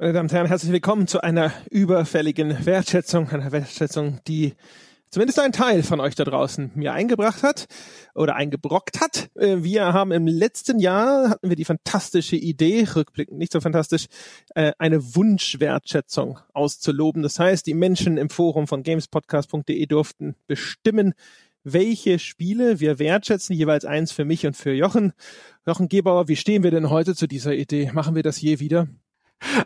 Meine Damen und Herren, herzlich willkommen zu einer überfälligen Wertschätzung, einer Wertschätzung, die zumindest ein Teil von euch da draußen mir eingebracht hat oder eingebrockt hat. Äh, wir haben im letzten Jahr hatten wir die fantastische Idee, rückblickend nicht so fantastisch, äh, eine Wunschwertschätzung auszuloben. Das heißt, die Menschen im Forum von gamespodcast.de durften bestimmen, welche Spiele wir wertschätzen, jeweils eins für mich und für Jochen. Jochen Gebauer, wie stehen wir denn heute zu dieser Idee? Machen wir das je wieder?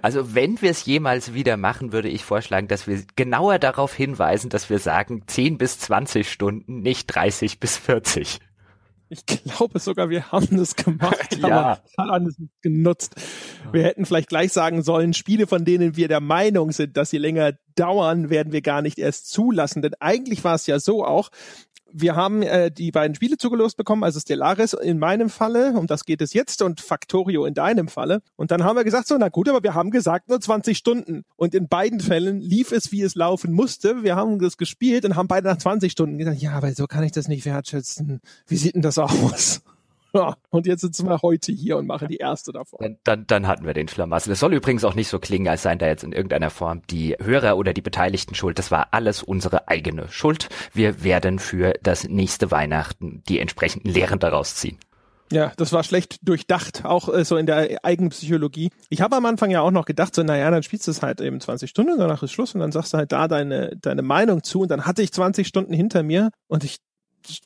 Also wenn wir es jemals wieder machen, würde ich vorschlagen, dass wir genauer darauf hinweisen, dass wir sagen 10 bis 20 Stunden, nicht 30 bis 40. Ich glaube sogar, wir haben das gemacht, ja. aber haben es nicht genutzt. Wir hätten vielleicht gleich sagen sollen, Spiele, von denen wir der Meinung sind, dass sie länger dauern, werden wir gar nicht erst zulassen. Denn eigentlich war es ja so auch, wir haben äh, die beiden Spiele zugelost bekommen, also Stellaris in meinem Falle, um das geht es jetzt, und Factorio in deinem Falle. Und dann haben wir gesagt, so, na gut, aber wir haben gesagt nur 20 Stunden. Und in beiden Fällen lief es, wie es laufen musste. Wir haben das gespielt und haben beide nach 20 Stunden gesagt, ja, aber so kann ich das nicht wertschätzen. Wie sieht denn das aus? Und jetzt sitzen wir heute hier und machen die erste davon. Dann, dann, dann hatten wir den Schlamassel. Das soll übrigens auch nicht so klingen, als seien da jetzt in irgendeiner Form die Hörer oder die Beteiligten schuld. Das war alles unsere eigene Schuld. Wir werden für das nächste Weihnachten die entsprechenden Lehren daraus ziehen. Ja, das war schlecht durchdacht, auch äh, so in der Eigenpsychologie. Ich habe am Anfang ja auch noch gedacht, so, naja, dann spielst du es halt eben 20 Stunden, danach ist Schluss und dann sagst du halt da deine, deine Meinung zu und dann hatte ich 20 Stunden hinter mir und ich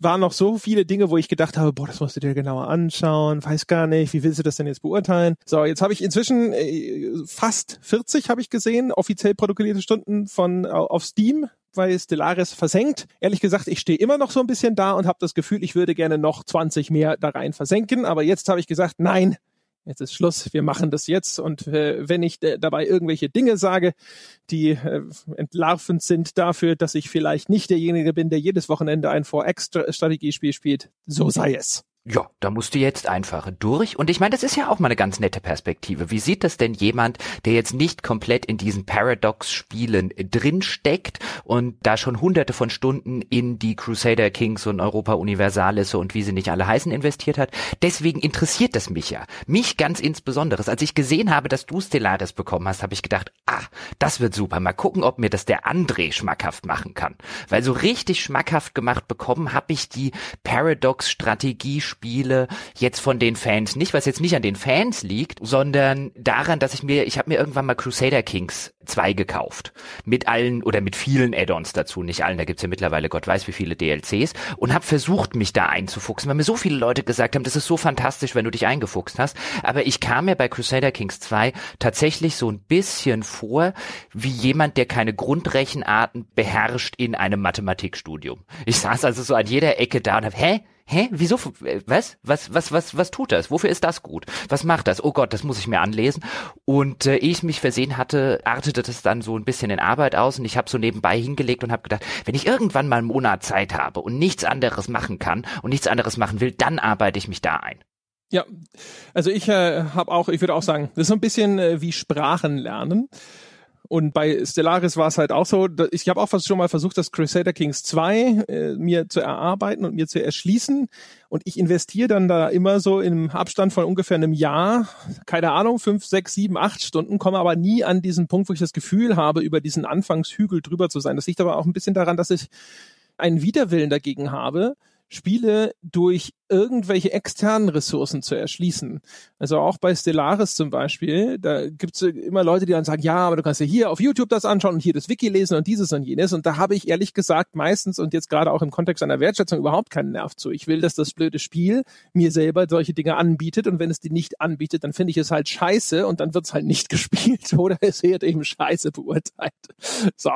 waren noch so viele Dinge, wo ich gedacht habe, boah, das musst du dir genauer anschauen, weiß gar nicht, wie willst du das denn jetzt beurteilen? So, jetzt habe ich inzwischen äh, fast 40 habe ich gesehen, offiziell protokollierte Stunden von auf Steam weil Stellaris versenkt. Ehrlich gesagt, ich stehe immer noch so ein bisschen da und habe das Gefühl, ich würde gerne noch 20 mehr da rein versenken. Aber jetzt habe ich gesagt, nein, jetzt ist Schluss, wir machen das jetzt. Und äh, wenn ich äh, dabei irgendwelche Dinge sage, die äh, entlarvend sind dafür, dass ich vielleicht nicht derjenige bin, der jedes Wochenende ein 4X-Strategiespiel spielt, so sei es. Ja, da musst du jetzt einfach durch. Und ich meine, das ist ja auch mal eine ganz nette Perspektive. Wie sieht das denn jemand, der jetzt nicht komplett in diesen Paradox-Spielen drinsteckt und da schon hunderte von Stunden in die Crusader Kings und Europa Universalis und wie sie nicht alle heißen investiert hat? Deswegen interessiert das mich ja. Mich ganz insbesondere. Als ich gesehen habe, dass du Stellaris bekommen hast, habe ich gedacht, ah, das wird super. Mal gucken, ob mir das der André schmackhaft machen kann. Weil so richtig schmackhaft gemacht bekommen habe ich die Paradox-Strategie Spiele jetzt von den Fans nicht, was jetzt nicht an den Fans liegt, sondern daran, dass ich mir, ich habe mir irgendwann mal Crusader Kings 2 gekauft. Mit allen oder mit vielen Add-ons dazu, nicht allen, da gibt's ja mittlerweile Gott weiß wie viele DLCs und habe versucht, mich da einzufuchsen, weil mir so viele Leute gesagt haben, das ist so fantastisch, wenn du dich eingefuchst hast. Aber ich kam mir bei Crusader Kings 2 tatsächlich so ein bisschen vor, wie jemand, der keine Grundrechenarten beherrscht in einem Mathematikstudium. Ich saß also so an jeder Ecke da und hab, hä? Hä, wieso, was, was, was, was, was tut das? Wofür ist das gut? Was macht das? Oh Gott, das muss ich mir anlesen. Und äh, ehe ich mich versehen hatte, artete das dann so ein bisschen in Arbeit aus und ich habe so nebenbei hingelegt und habe gedacht, wenn ich irgendwann mal einen Monat Zeit habe und nichts anderes machen kann und nichts anderes machen will, dann arbeite ich mich da ein. Ja, also ich äh, habe auch, ich würde auch sagen, das ist so ein bisschen äh, wie Sprachen lernen. Und bei Stellaris war es halt auch so, ich habe auch schon mal versucht, das Crusader Kings 2 äh, mir zu erarbeiten und mir zu erschließen. Und ich investiere dann da immer so im Abstand von ungefähr einem Jahr, keine Ahnung, fünf, sechs, sieben, acht Stunden, komme aber nie an diesen Punkt, wo ich das Gefühl habe, über diesen Anfangshügel drüber zu sein. Das liegt aber auch ein bisschen daran, dass ich einen Widerwillen dagegen habe, Spiele durch irgendwelche externen Ressourcen zu erschließen. Also auch bei Stellaris zum Beispiel, da gibt's immer Leute, die dann sagen, ja, aber du kannst ja hier auf YouTube das anschauen und hier das Wiki lesen und dieses und jenes. Und da habe ich ehrlich gesagt meistens und jetzt gerade auch im Kontext einer Wertschätzung überhaupt keinen Nerv zu. Ich will, dass das blöde Spiel mir selber solche Dinge anbietet und wenn es die nicht anbietet, dann finde ich es halt scheiße und dann wird's halt nicht gespielt oder es wird eben scheiße beurteilt. So.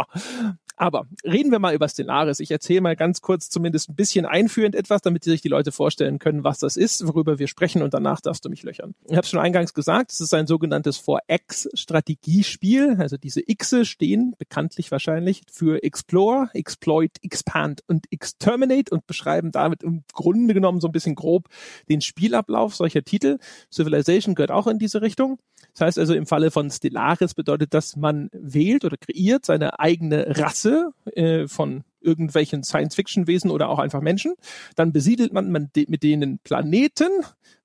Aber reden wir mal über Stellaris. Ich erzähle mal ganz kurz zumindest ein bisschen einführend etwas, damit sich die Leute vorstellen können, was das ist, worüber wir sprechen und danach darfst du mich löchern. Ich habe schon eingangs gesagt, es ist ein sogenanntes 4X-Strategiespiel. Also diese Xe stehen bekanntlich wahrscheinlich für Explore, Exploit, Expand und Exterminate und beschreiben damit im Grunde genommen so ein bisschen grob den Spielablauf solcher Titel. Civilization gehört auch in diese Richtung. Das heißt also im Falle von Stellaris bedeutet das, man wählt oder kreiert seine eigene Rasse äh, von irgendwelchen Science-Fiction-Wesen oder auch einfach Menschen. Dann besiedelt man mit denen Planeten,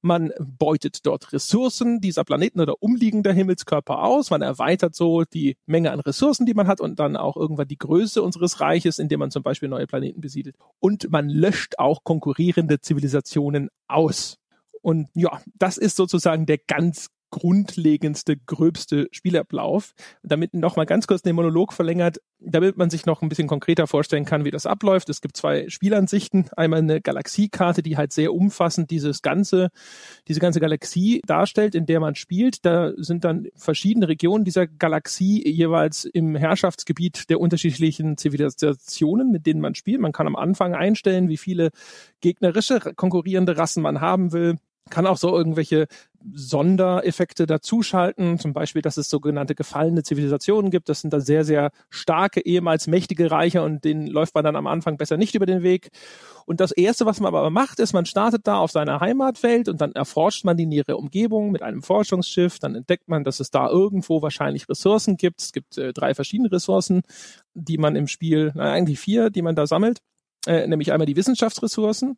man beutet dort Ressourcen dieser Planeten oder umliegender Himmelskörper aus, man erweitert so die Menge an Ressourcen, die man hat und dann auch irgendwann die Größe unseres Reiches, indem man zum Beispiel neue Planeten besiedelt. Und man löscht auch konkurrierende Zivilisationen aus. Und ja, das ist sozusagen der ganz grundlegendste, gröbste Spielablauf. Damit noch mal ganz kurz den Monolog verlängert, damit man sich noch ein bisschen konkreter vorstellen kann, wie das abläuft. Es gibt zwei Spielansichten. Einmal eine Galaxiekarte, die halt sehr umfassend dieses ganze, diese ganze Galaxie darstellt, in der man spielt. Da sind dann verschiedene Regionen dieser Galaxie jeweils im Herrschaftsgebiet der unterschiedlichen Zivilisationen, mit denen man spielt. Man kann am Anfang einstellen, wie viele gegnerische konkurrierende Rassen man haben will kann auch so irgendwelche Sondereffekte dazuschalten, zum Beispiel, dass es sogenannte gefallene Zivilisationen gibt. Das sind dann sehr, sehr starke, ehemals mächtige Reiche und denen läuft man dann am Anfang besser nicht über den Weg. Und das Erste, was man aber macht, ist, man startet da auf seiner Heimatwelt und dann erforscht man die nähere Umgebung mit einem Forschungsschiff. Dann entdeckt man, dass es da irgendwo wahrscheinlich Ressourcen gibt. Es gibt äh, drei verschiedene Ressourcen, die man im Spiel, na, eigentlich vier, die man da sammelt. Äh, nämlich einmal die Wissenschaftsressourcen.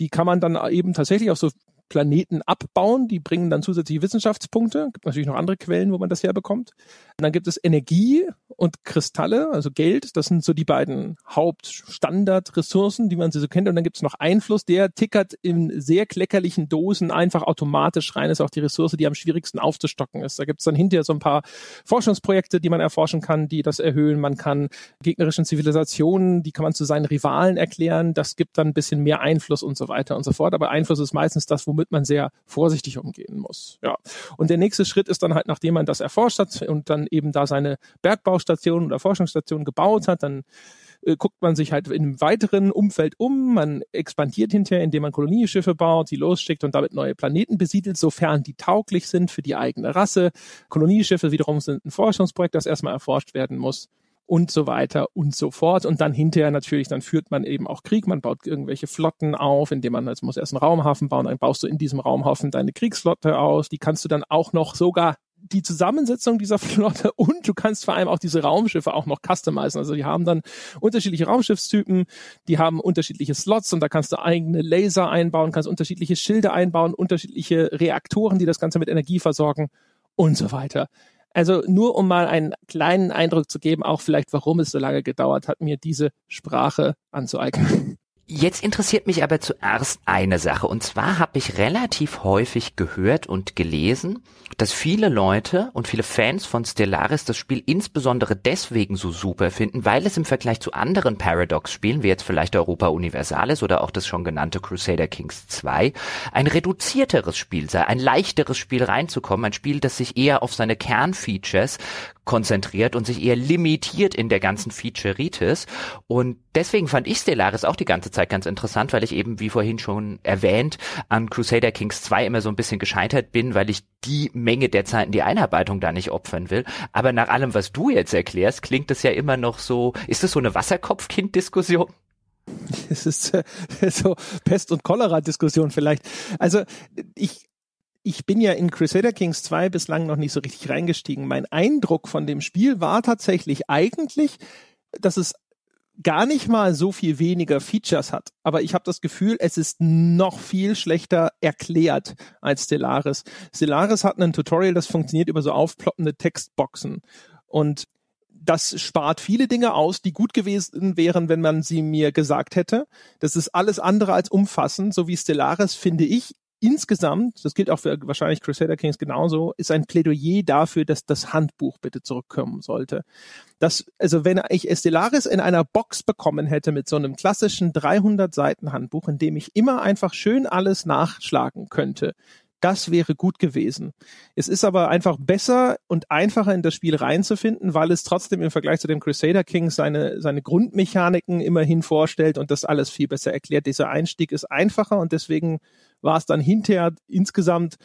Die kann man dann eben tatsächlich auf so Planeten abbauen. Die bringen dann zusätzliche Wissenschaftspunkte. Gibt natürlich noch andere Quellen, wo man das herbekommt. Und dann gibt es Energie und Kristalle, also Geld. Das sind so die beiden Hauptstandardressourcen, die man so kennt. Und dann gibt es noch Einfluss, der tickert in sehr kleckerlichen Dosen einfach automatisch rein. Ist auch die Ressource, die am schwierigsten aufzustocken ist. Da gibt es dann hinterher so ein paar Forschungsprojekte, die man erforschen kann, die das erhöhen. Man kann gegnerischen Zivilisationen, die kann man zu seinen Rivalen erklären. Das gibt dann ein bisschen mehr Einfluss und so weiter und so fort. Aber Einfluss ist meistens das, womit man sehr vorsichtig umgehen muss. Ja. Und der nächste Schritt ist dann halt, nachdem man das erforscht hat und dann eben da seine Bergbaustation oder Forschungsstation gebaut hat, dann äh, guckt man sich halt im weiteren Umfeld um, man expandiert hinterher, indem man Kolonieschiffe baut, die losschickt und damit neue Planeten besiedelt, sofern die tauglich sind für die eigene Rasse. Kolonieschiffe wiederum sind ein Forschungsprojekt, das erstmal erforscht werden muss und so weiter und so fort. Und dann hinterher natürlich, dann führt man eben auch Krieg, man baut irgendwelche Flotten auf, indem man, also muss erst einen Raumhafen bauen, dann baust du in diesem Raumhafen deine Kriegsflotte aus, die kannst du dann auch noch sogar die Zusammensetzung dieser Flotte und du kannst vor allem auch diese Raumschiffe auch noch customizen. Also die haben dann unterschiedliche Raumschiffstypen, die haben unterschiedliche Slots und da kannst du eigene Laser einbauen, kannst unterschiedliche Schilde einbauen, unterschiedliche Reaktoren, die das Ganze mit Energie versorgen und so weiter. Also nur um mal einen kleinen Eindruck zu geben, auch vielleicht warum es so lange gedauert hat, mir diese Sprache anzueignen. Jetzt interessiert mich aber zuerst eine Sache. Und zwar habe ich relativ häufig gehört und gelesen, dass viele Leute und viele Fans von Stellaris das Spiel insbesondere deswegen so super finden, weil es im Vergleich zu anderen Paradox-Spielen, wie jetzt vielleicht Europa Universalis oder auch das schon genannte Crusader Kings 2, ein reduzierteres Spiel sei, ein leichteres Spiel reinzukommen, ein Spiel, das sich eher auf seine Kernfeatures konzentriert und sich eher limitiert in der ganzen Featureitis. Und deswegen fand ich Stellaris auch die ganze Zeit ganz interessant, weil ich eben, wie vorhin schon erwähnt, an Crusader Kings 2 immer so ein bisschen gescheitert bin, weil ich die Menge der Zeit in die Einarbeitung da nicht opfern will. Aber nach allem, was du jetzt erklärst, klingt es ja immer noch so, ist das so eine Wasserkopfkind-Diskussion? Es ist äh, so Pest- und Cholera-Diskussion vielleicht. Also ich ich bin ja in Crusader Kings 2 bislang noch nicht so richtig reingestiegen. Mein Eindruck von dem Spiel war tatsächlich eigentlich, dass es gar nicht mal so viel weniger Features hat. Aber ich habe das Gefühl, es ist noch viel schlechter erklärt als Stellaris. Stellaris hat ein Tutorial, das funktioniert über so aufploppende Textboxen. Und das spart viele Dinge aus, die gut gewesen wären, wenn man sie mir gesagt hätte. Das ist alles andere als umfassend, so wie Stellaris, finde ich, insgesamt, das gilt auch für wahrscheinlich Crusader Kings genauso, ist ein Plädoyer dafür, dass das Handbuch bitte zurückkommen sollte. Das, also wenn ich Estelaris in einer Box bekommen hätte mit so einem klassischen 300 Seiten Handbuch, in dem ich immer einfach schön alles nachschlagen könnte, das wäre gut gewesen. Es ist aber einfach besser und einfacher in das Spiel reinzufinden, weil es trotzdem im Vergleich zu dem Crusader King seine, seine Grundmechaniken immerhin vorstellt und das alles viel besser erklärt. Dieser Einstieg ist einfacher und deswegen war es dann hinterher insgesamt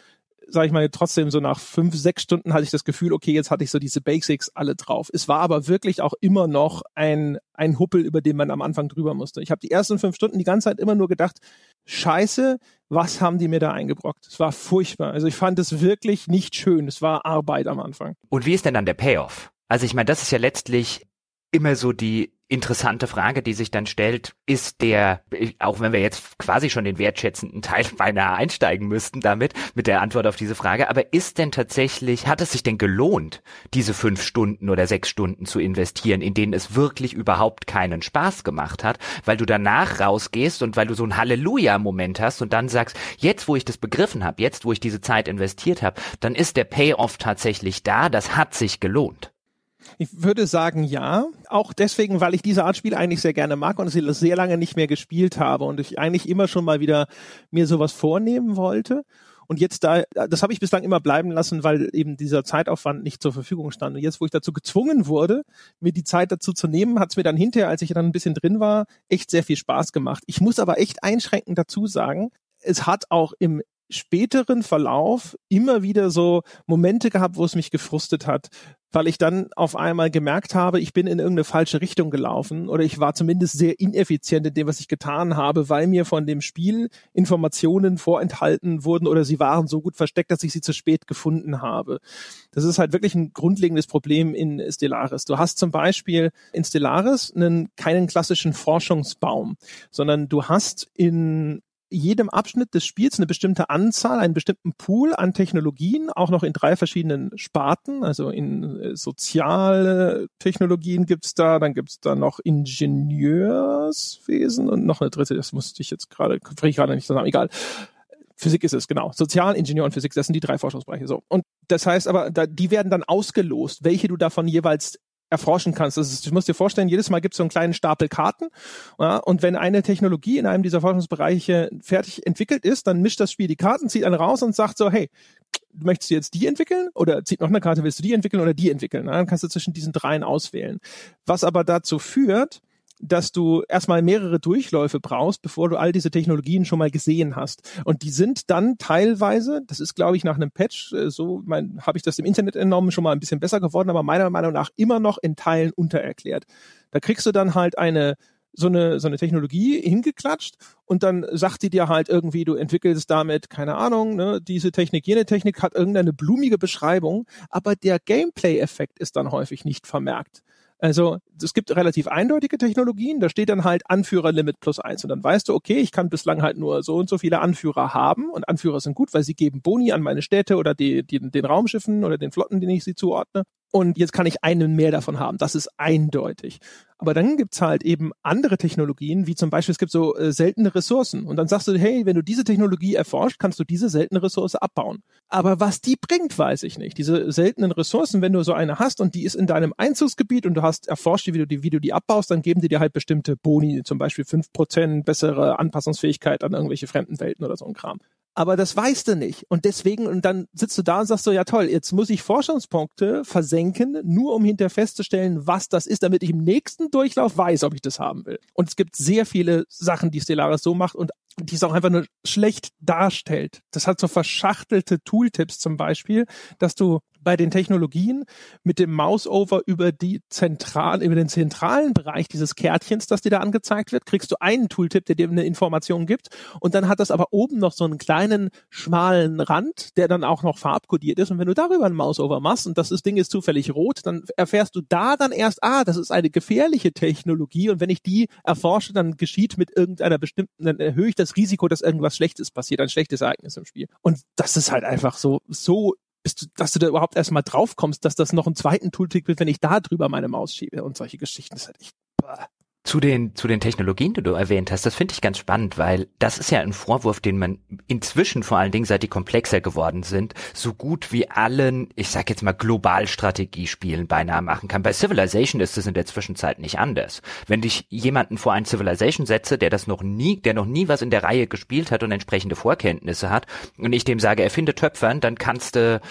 sage ich mal, trotzdem so nach fünf, sechs Stunden hatte ich das Gefühl, okay, jetzt hatte ich so diese Basics alle drauf. Es war aber wirklich auch immer noch ein, ein Huppel, über den man am Anfang drüber musste. Ich habe die ersten fünf Stunden die ganze Zeit immer nur gedacht, scheiße, was haben die mir da eingebrockt? Es war furchtbar. Also ich fand es wirklich nicht schön. Es war Arbeit am Anfang. Und wie ist denn dann der Payoff? Also ich meine, das ist ja letztlich immer so die interessante Frage, die sich dann stellt, ist der, auch wenn wir jetzt quasi schon den wertschätzenden Teil beinahe einsteigen müssten damit, mit der Antwort auf diese Frage, aber ist denn tatsächlich, hat es sich denn gelohnt, diese fünf Stunden oder sechs Stunden zu investieren, in denen es wirklich überhaupt keinen Spaß gemacht hat, weil du danach rausgehst und weil du so einen Halleluja-Moment hast und dann sagst, jetzt wo ich das begriffen habe, jetzt wo ich diese Zeit investiert habe, dann ist der Payoff tatsächlich da, das hat sich gelohnt. Ich würde sagen, ja. Auch deswegen, weil ich diese Art Spiel eigentlich sehr gerne mag und sie sehr lange nicht mehr gespielt habe und ich eigentlich immer schon mal wieder mir sowas vornehmen wollte. Und jetzt da, das habe ich bislang immer bleiben lassen, weil eben dieser Zeitaufwand nicht zur Verfügung stand. Und jetzt, wo ich dazu gezwungen wurde, mir die Zeit dazu zu nehmen, hat es mir dann hinterher, als ich dann ein bisschen drin war, echt sehr viel Spaß gemacht. Ich muss aber echt einschränkend dazu sagen, es hat auch im späteren Verlauf immer wieder so Momente gehabt, wo es mich gefrustet hat, weil ich dann auf einmal gemerkt habe, ich bin in irgendeine falsche Richtung gelaufen oder ich war zumindest sehr ineffizient in dem, was ich getan habe, weil mir von dem Spiel Informationen vorenthalten wurden oder sie waren so gut versteckt, dass ich sie zu spät gefunden habe. Das ist halt wirklich ein grundlegendes Problem in Stellaris. Du hast zum Beispiel in Stellaris einen, keinen klassischen Forschungsbaum, sondern du hast in jedem Abschnitt des Spiels eine bestimmte Anzahl, einen bestimmten Pool an Technologien, auch noch in drei verschiedenen Sparten. Also in äh, soziale Technologien gibt's da, dann gibt's da noch Ingenieurswesen und noch eine dritte, das musste ich jetzt gerade, kriege ich gerade nicht zusammen, egal. Physik ist es, genau. Sozial, Ingenieur und Physik, das sind die drei Forschungsbereiche. So. Und das heißt aber, da, die werden dann ausgelost, welche du davon jeweils erforschen kannst. Das ist, du musst dir vorstellen, jedes Mal gibt es so einen kleinen Stapel Karten. Ja, und wenn eine Technologie in einem dieser Forschungsbereiche fertig entwickelt ist, dann mischt das Spiel die Karten, zieht einen raus und sagt so, hey, möchtest du jetzt die entwickeln oder zieht noch eine Karte, willst du die entwickeln oder die entwickeln? Ja, dann kannst du zwischen diesen dreien auswählen. Was aber dazu führt, dass du erstmal mehrere Durchläufe brauchst, bevor du all diese Technologien schon mal gesehen hast. Und die sind dann teilweise, das ist glaube ich nach einem Patch, äh, so habe ich das im Internet entnommen, schon mal ein bisschen besser geworden, aber meiner Meinung nach immer noch in Teilen untererklärt. Da kriegst du dann halt eine so eine, so eine Technologie hingeklatscht und dann sagt die dir halt irgendwie, du entwickelst damit, keine Ahnung, ne, diese Technik, jene Technik hat irgendeine blumige Beschreibung, aber der Gameplay-Effekt ist dann häufig nicht vermerkt. Also es gibt relativ eindeutige Technologien, da steht dann halt Anführerlimit plus eins. Und dann weißt du, okay, ich kann bislang halt nur so und so viele Anführer haben. Und Anführer sind gut, weil sie geben Boni an meine Städte oder die, die, den Raumschiffen oder den Flotten, denen ich sie zuordne und jetzt kann ich einen mehr davon haben. Das ist eindeutig. Aber dann gibt's halt eben andere Technologien, wie zum Beispiel es gibt so äh, seltene Ressourcen. Und dann sagst du, hey, wenn du diese Technologie erforscht, kannst du diese seltene Ressource abbauen. Aber was die bringt, weiß ich nicht. Diese seltenen Ressourcen, wenn du so eine hast und die ist in deinem Einzugsgebiet und du hast erforscht, wie du die, wie du die abbaust, dann geben die dir halt bestimmte Boni, zum Beispiel fünf Prozent bessere Anpassungsfähigkeit an irgendwelche fremden Welten oder so ein Kram aber das weißt du nicht. Und deswegen, und dann sitzt du da und sagst so, ja toll, jetzt muss ich Forschungspunkte versenken, nur um hinterher festzustellen, was das ist, damit ich im nächsten Durchlauf weiß, ob ich das haben will. Und es gibt sehr viele Sachen, die Stellaris so macht und die es auch einfach nur schlecht darstellt. Das hat so verschachtelte Tooltips zum Beispiel, dass du bei den Technologien mit dem Mouseover über die zentral, über den zentralen Bereich dieses Kärtchens, das dir da angezeigt wird, kriegst du einen Tooltip, der dir eine Information gibt. Und dann hat das aber oben noch so einen kleinen, schmalen Rand, der dann auch noch farbkodiert ist. Und wenn du darüber ein Mouseover machst und das Ding ist zufällig rot, dann erfährst du da dann erst, ah, das ist eine gefährliche Technologie. Und wenn ich die erforsche, dann geschieht mit irgendeiner bestimmten, dann erhöhe ich das Risiko, dass irgendwas Schlechtes passiert, ein schlechtes Ereignis im Spiel. Und das ist halt einfach so, so du, dass du da überhaupt erstmal drauf kommst, dass das noch einen zweiten Tooltip wird, wenn ich da drüber meine Maus schiebe und solche Geschichten. Das ist halt echt. Bah. Zu den, zu den Technologien, die du erwähnt hast, das finde ich ganz spannend, weil das ist ja ein Vorwurf, den man inzwischen vor allen Dingen, seit die komplexer geworden sind, so gut wie allen, ich sag jetzt mal Globalstrategiespielen beinahe machen kann. Bei Civilization ist es in der Zwischenzeit nicht anders. Wenn ich jemanden vor ein Civilization setze, der das noch nie, der noch nie was in der Reihe gespielt hat und entsprechende Vorkenntnisse hat, und ich dem sage, erfinde Töpfern, dann kannst du,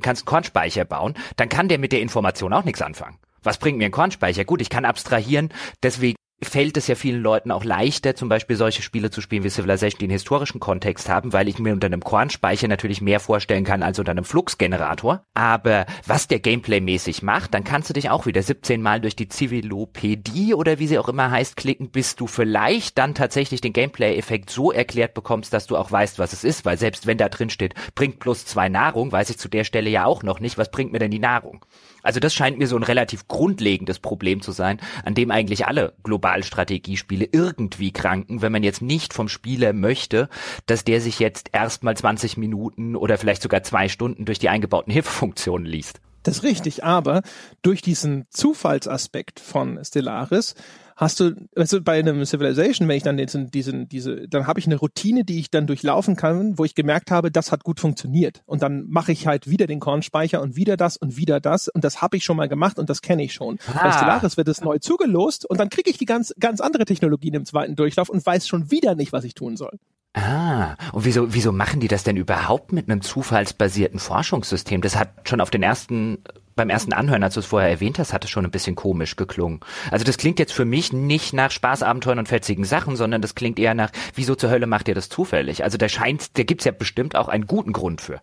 kannst Kornspeicher bauen, dann kann der mit der Information auch nichts anfangen. Was bringt mir ein Kornspeicher? Gut, ich kann abstrahieren, deswegen fällt es ja vielen Leuten auch leichter, zum Beispiel solche Spiele zu spielen wie Civilization, die einen historischen Kontext haben, weil ich mir unter einem Kornspeicher natürlich mehr vorstellen kann als unter einem Fluxgenerator. Aber was der Gameplay-mäßig macht, dann kannst du dich auch wieder 17 Mal durch die Civilopädie oder wie sie auch immer heißt klicken, bis du vielleicht dann tatsächlich den Gameplay-Effekt so erklärt bekommst, dass du auch weißt, was es ist, weil selbst wenn da drin steht, bringt plus zwei Nahrung, weiß ich zu der Stelle ja auch noch nicht, was bringt mir denn die Nahrung? Also das scheint mir so ein relativ grundlegendes Problem zu sein, an dem eigentlich alle Globalstrategiespiele irgendwie kranken, wenn man jetzt nicht vom Spieler möchte, dass der sich jetzt erstmal 20 Minuten oder vielleicht sogar zwei Stunden durch die eingebauten Hilfefunktionen liest. Das ist richtig, aber durch diesen Zufallsaspekt von Stellaris hast du, weißt du, bei einem Civilization, wenn ich dann diesen, diesen, diese, dann habe ich eine Routine, die ich dann durchlaufen kann, wo ich gemerkt habe, das hat gut funktioniert. Und dann mache ich halt wieder den Kornspeicher und wieder das und wieder das. Und das habe ich schon mal gemacht und das kenne ich schon. Ah. Bei Stellaris wird es neu zugelost und dann kriege ich die ganz, ganz andere Technologien im zweiten Durchlauf und weiß schon wieder nicht, was ich tun soll. Ah, und wieso, wieso machen die das denn überhaupt mit einem zufallsbasierten Forschungssystem? Das hat schon auf den ersten, beim ersten Anhören, als du es vorher erwähnt hast, hat es schon ein bisschen komisch geklungen. Also das klingt jetzt für mich nicht nach Spaßabenteuern und fetzigen Sachen, sondern das klingt eher nach, wieso zur Hölle macht ihr das zufällig? Also da scheint, da gibt's ja bestimmt auch einen guten Grund für.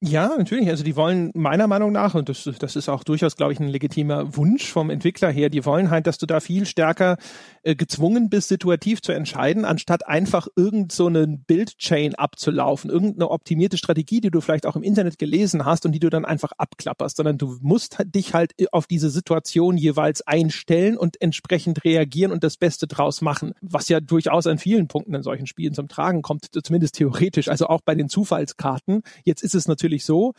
Ja, natürlich. Also die wollen meiner Meinung nach, und das, das ist auch durchaus, glaube ich, ein legitimer Wunsch vom Entwickler her, die wollen halt, dass du da viel stärker äh, gezwungen bist, situativ zu entscheiden, anstatt einfach irgend so einen Build-Chain abzulaufen, irgendeine optimierte Strategie, die du vielleicht auch im Internet gelesen hast und die du dann einfach abklapperst, sondern du musst dich halt auf diese Situation jeweils einstellen und entsprechend reagieren und das Beste draus machen, was ja durchaus an vielen Punkten in solchen Spielen zum Tragen kommt, zumindest theoretisch, also auch bei den Zufallskarten. Jetzt ist es natürlich natürlich so,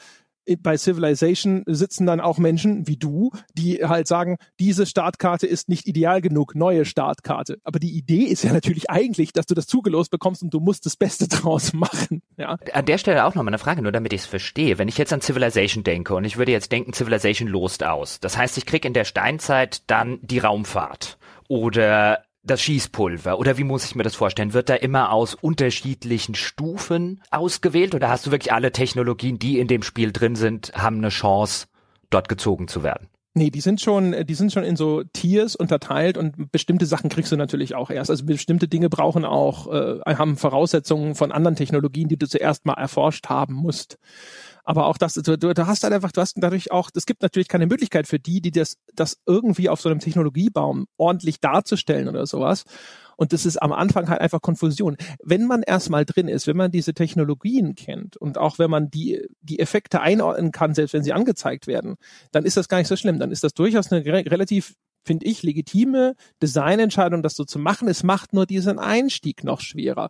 bei Civilization sitzen dann auch Menschen wie du, die halt sagen, diese Startkarte ist nicht ideal genug, neue Startkarte. Aber die Idee ist ja natürlich eigentlich, dass du das zugelost bekommst und du musst das Beste draus machen. Ja. An der Stelle auch noch mal eine Frage, nur damit ich es verstehe. Wenn ich jetzt an Civilization denke und ich würde jetzt denken, Civilization lost aus. Das heißt, ich krieg in der Steinzeit dann die Raumfahrt oder das Schießpulver oder wie muss ich mir das vorstellen? Wird da immer aus unterschiedlichen Stufen ausgewählt oder hast du wirklich alle Technologien, die in dem Spiel drin sind, haben eine Chance, dort gezogen zu werden? Nee, die sind schon, die sind schon in so Tiers unterteilt und bestimmte Sachen kriegst du natürlich auch erst. Also bestimmte Dinge brauchen auch, äh, haben Voraussetzungen von anderen Technologien, die du zuerst mal erforscht haben musst. Aber auch das, du, du hast halt einfach, du hast dadurch auch, es gibt natürlich keine Möglichkeit für die, die das, das irgendwie auf so einem Technologiebaum ordentlich darzustellen oder sowas. Und das ist am Anfang halt einfach Konfusion. Wenn man erstmal drin ist, wenn man diese Technologien kennt und auch wenn man die, die Effekte einordnen kann, selbst wenn sie angezeigt werden, dann ist das gar nicht so schlimm. Dann ist das durchaus eine relativ finde ich, legitime Designentscheidung, das so zu machen. Es macht nur diesen Einstieg noch schwerer.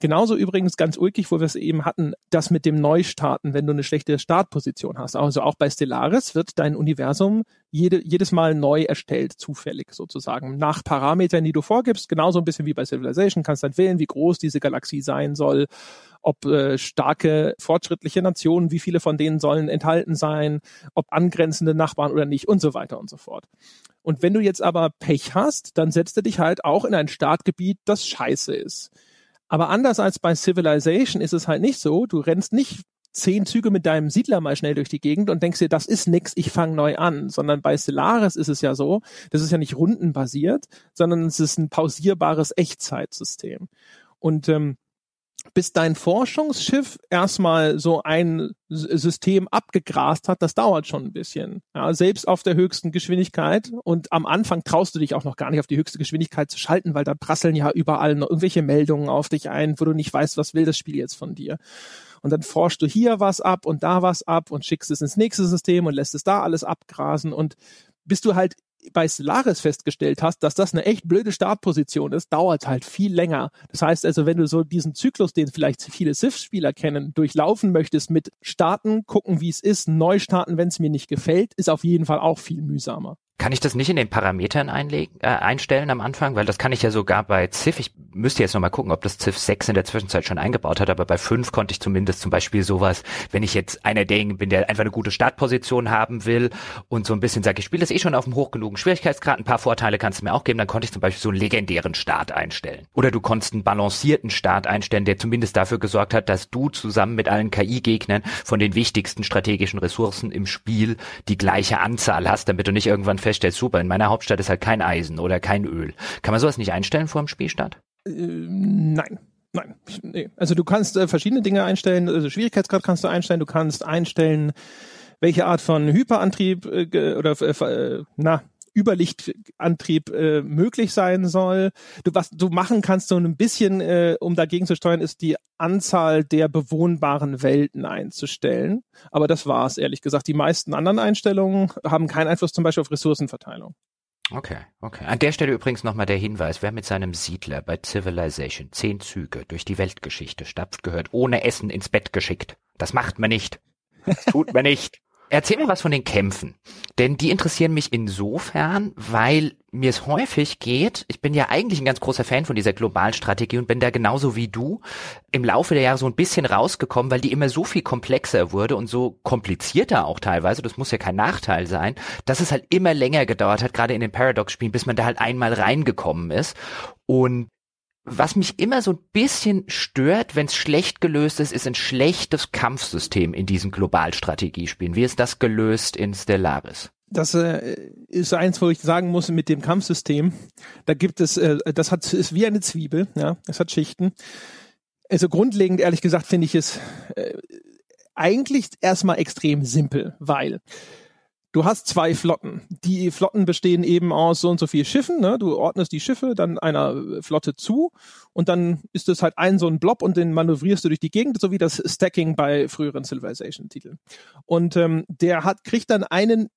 Genauso übrigens ganz ulkig, wo wir es eben hatten, das mit dem Neustarten, wenn du eine schlechte Startposition hast. Also auch bei Stellaris wird dein Universum jede, jedes Mal neu erstellt, zufällig sozusagen, nach Parametern, die du vorgibst. Genauso ein bisschen wie bei Civilization kannst dann wählen, wie groß diese Galaxie sein soll, ob äh, starke, fortschrittliche Nationen, wie viele von denen sollen enthalten sein, ob angrenzende Nachbarn oder nicht und so weiter und so fort. Und wenn du jetzt aber Pech hast, dann setzt du dich halt auch in ein Startgebiet, das scheiße ist. Aber anders als bei Civilization ist es halt nicht so, du rennst nicht zehn Züge mit deinem Siedler mal schnell durch die Gegend und denkst dir, das ist nix, ich fange neu an, sondern bei Stellaris ist es ja so, das ist ja nicht rundenbasiert, sondern es ist ein pausierbares Echtzeitsystem. Und ähm, bis dein Forschungsschiff erstmal so ein System abgegrast hat, das dauert schon ein bisschen. Ja, selbst auf der höchsten Geschwindigkeit. Und am Anfang traust du dich auch noch gar nicht auf die höchste Geschwindigkeit zu schalten, weil da prasseln ja überall noch irgendwelche Meldungen auf dich ein, wo du nicht weißt, was will das Spiel jetzt von dir. Und dann forschst du hier was ab und da was ab und schickst es ins nächste System und lässt es da alles abgrasen und bis du halt bei Stellaris festgestellt hast, dass das eine echt blöde Startposition ist, dauert halt viel länger. Das heißt also, wenn du so diesen Zyklus, den vielleicht viele Civ-Spieler kennen, durchlaufen möchtest mit starten, gucken, wie es ist, neu starten, wenn es mir nicht gefällt, ist auf jeden Fall auch viel mühsamer. Kann ich das nicht in den Parametern einlegen, äh, einstellen am Anfang? Weil das kann ich ja sogar bei Ziff, ich müsste jetzt nochmal gucken, ob das Ziff 6 in der Zwischenzeit schon eingebaut hat, aber bei 5 konnte ich zumindest zum Beispiel sowas, wenn ich jetzt einer derjenigen bin, der einfach eine gute Startposition haben will und so ein bisschen sage, ich spiele das eh schon auf einem hoch genugen Schwierigkeitsgrad, ein paar Vorteile kannst du mir auch geben. Dann konnte ich zum Beispiel so einen legendären Start einstellen. Oder du konntest einen balancierten Start einstellen, der zumindest dafür gesorgt hat, dass du zusammen mit allen KI-Gegnern von den wichtigsten strategischen Ressourcen im Spiel die gleiche Anzahl hast, damit du nicht irgendwann feststellst, super, in meiner Hauptstadt ist halt kein Eisen oder kein Öl. Kann man sowas nicht einstellen vor dem Spielstart? Äh, nein. Nein, nee. Also du kannst äh, verschiedene Dinge einstellen, also Schwierigkeitsgrad kannst du einstellen, du kannst einstellen, welche Art von Hyperantrieb äh, oder äh, na, Überlichtantrieb äh, möglich sein soll. Du was du machen kannst so ein bisschen, äh, um dagegen zu steuern, ist die Anzahl der bewohnbaren Welten einzustellen. Aber das war's ehrlich gesagt. Die meisten anderen Einstellungen haben keinen Einfluss zum Beispiel auf Ressourcenverteilung. Okay, okay. An der Stelle übrigens nochmal der Hinweis, wer mit seinem Siedler bei Civilization zehn Züge durch die Weltgeschichte stapft, gehört ohne Essen ins Bett geschickt. Das macht man nicht. Das tut man nicht. Erzähl mir was von den Kämpfen, denn die interessieren mich insofern, weil mir es häufig geht, ich bin ja eigentlich ein ganz großer Fan von dieser globalen Strategie und bin da genauso wie du im Laufe der Jahre so ein bisschen rausgekommen, weil die immer so viel komplexer wurde und so komplizierter auch teilweise, das muss ja kein Nachteil sein, dass es halt immer länger gedauert hat, gerade in den Paradox-Spielen, bis man da halt einmal reingekommen ist. Und was mich immer so ein bisschen stört, wenn es schlecht gelöst ist, ist ein schlechtes Kampfsystem in diesen Globalstrategiespielen. Wie ist das gelöst in Stellaris? Das äh, ist eins, wo ich sagen muss, mit dem Kampfsystem, da gibt es, äh, das hat ist wie eine Zwiebel, ja, es hat Schichten. Also grundlegend, ehrlich gesagt, finde ich es äh, eigentlich erstmal extrem simpel, weil du hast zwei Flotten. Die Flotten bestehen eben aus so und so viel Schiffen. Ne? Du ordnest die Schiffe dann einer Flotte zu und dann ist es halt ein so ein Blob und den manövrierst du durch die Gegend, so wie das Stacking bei früheren Civilization-Titeln. Und ähm, der hat kriegt dann einen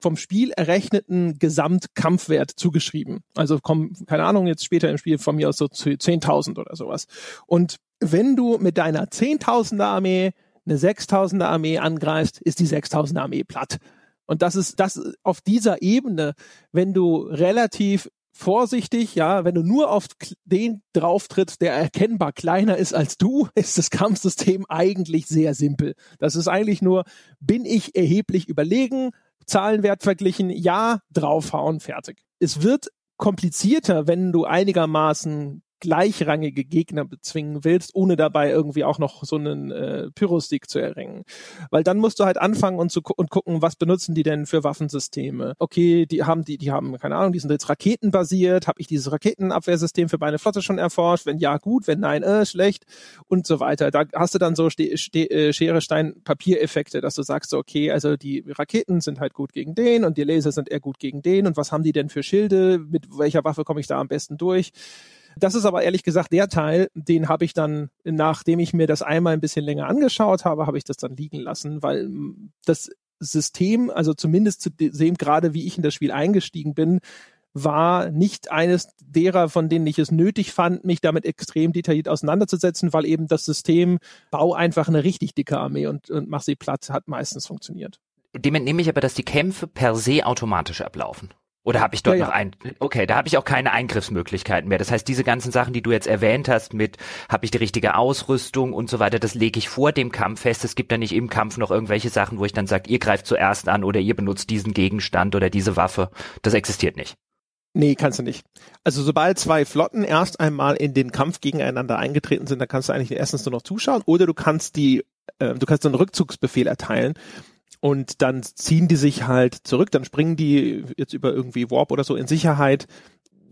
vom Spiel errechneten Gesamtkampfwert zugeschrieben. Also kommen, keine Ahnung, jetzt später im Spiel von mir aus so zu 10.000 oder sowas. Und wenn du mit deiner 10.000er Armee eine 6.000er Armee angreifst, ist die 6.000er Armee platt. Und das ist das auf dieser Ebene, wenn du relativ vorsichtig, ja, wenn du nur auf den drauf trittst, der erkennbar kleiner ist als du, ist das Kampfsystem eigentlich sehr simpel. Das ist eigentlich nur, bin ich erheblich überlegen, Zahlenwert verglichen, ja, draufhauen, fertig. Es wird komplizierter, wenn du einigermaßen gleichrangige Gegner bezwingen willst, ohne dabei irgendwie auch noch so einen äh, Pyrostick zu erringen. Weil dann musst du halt anfangen und, zu und gucken, was benutzen die denn für Waffensysteme? Okay, die haben die, die haben, keine Ahnung, die sind jetzt raketenbasiert, habe ich dieses Raketenabwehrsystem für meine Flotte schon erforscht? Wenn ja, gut, wenn nein, äh, schlecht und so weiter. Da hast du dann so Ste Ste äh, Schere, Stein, Papier-Effekte, dass du sagst, okay, also die Raketen sind halt gut gegen den und die Laser sind eher gut gegen den und was haben die denn für Schilde? Mit welcher Waffe komme ich da am besten durch? Das ist aber ehrlich gesagt der Teil, den habe ich dann, nachdem ich mir das einmal ein bisschen länger angeschaut habe, habe ich das dann liegen lassen, weil das System, also zumindest zu sehen, gerade wie ich in das Spiel eingestiegen bin, war nicht eines derer, von denen ich es nötig fand, mich damit extrem detailliert auseinanderzusetzen, weil eben das System bau einfach eine richtig dicke Armee und, und mach sie platt hat meistens funktioniert. Dem entnehme ich aber, dass die Kämpfe per se automatisch ablaufen. Oder habe ich dort ja, noch ein? Okay, da habe ich auch keine Eingriffsmöglichkeiten mehr. Das heißt, diese ganzen Sachen, die du jetzt erwähnt hast, mit habe ich die richtige Ausrüstung und so weiter, das lege ich vor dem Kampf fest. Es gibt da nicht im Kampf noch irgendwelche Sachen, wo ich dann sage, ihr greift zuerst an oder ihr benutzt diesen Gegenstand oder diese Waffe. Das existiert nicht. Nee, kannst du nicht. Also sobald zwei Flotten erst einmal in den Kampf gegeneinander eingetreten sind, dann kannst du eigentlich erstens nur noch zuschauen oder du kannst die, äh, du kannst einen Rückzugsbefehl erteilen und dann ziehen die sich halt zurück, dann springen die jetzt über irgendwie Warp oder so in Sicherheit,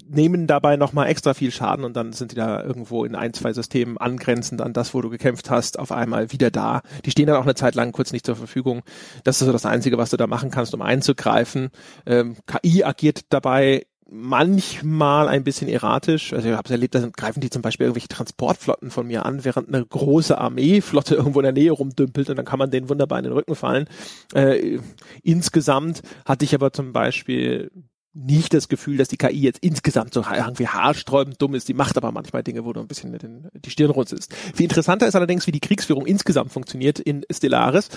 nehmen dabei nochmal extra viel Schaden und dann sind die da irgendwo in ein, zwei Systemen angrenzend an das, wo du gekämpft hast, auf einmal wieder da. Die stehen dann auch eine Zeit lang kurz nicht zur Verfügung. Das ist so das Einzige, was du da machen kannst, um einzugreifen. Ähm, KI agiert dabei manchmal ein bisschen erratisch. Also ich habe es erlebt, da greifen die zum Beispiel irgendwelche Transportflotten von mir an, während eine große Armeeflotte irgendwo in der Nähe rumdümpelt und dann kann man denen wunderbar in den Rücken fallen. Äh, insgesamt hatte ich aber zum Beispiel nicht das Gefühl, dass die KI jetzt insgesamt so irgendwie haarsträubend dumm ist. Die macht aber manchmal Dinge, wo du ein bisschen den, die Stirn runzelst. Viel interessanter ist allerdings, wie die Kriegsführung insgesamt funktioniert in Stellaris.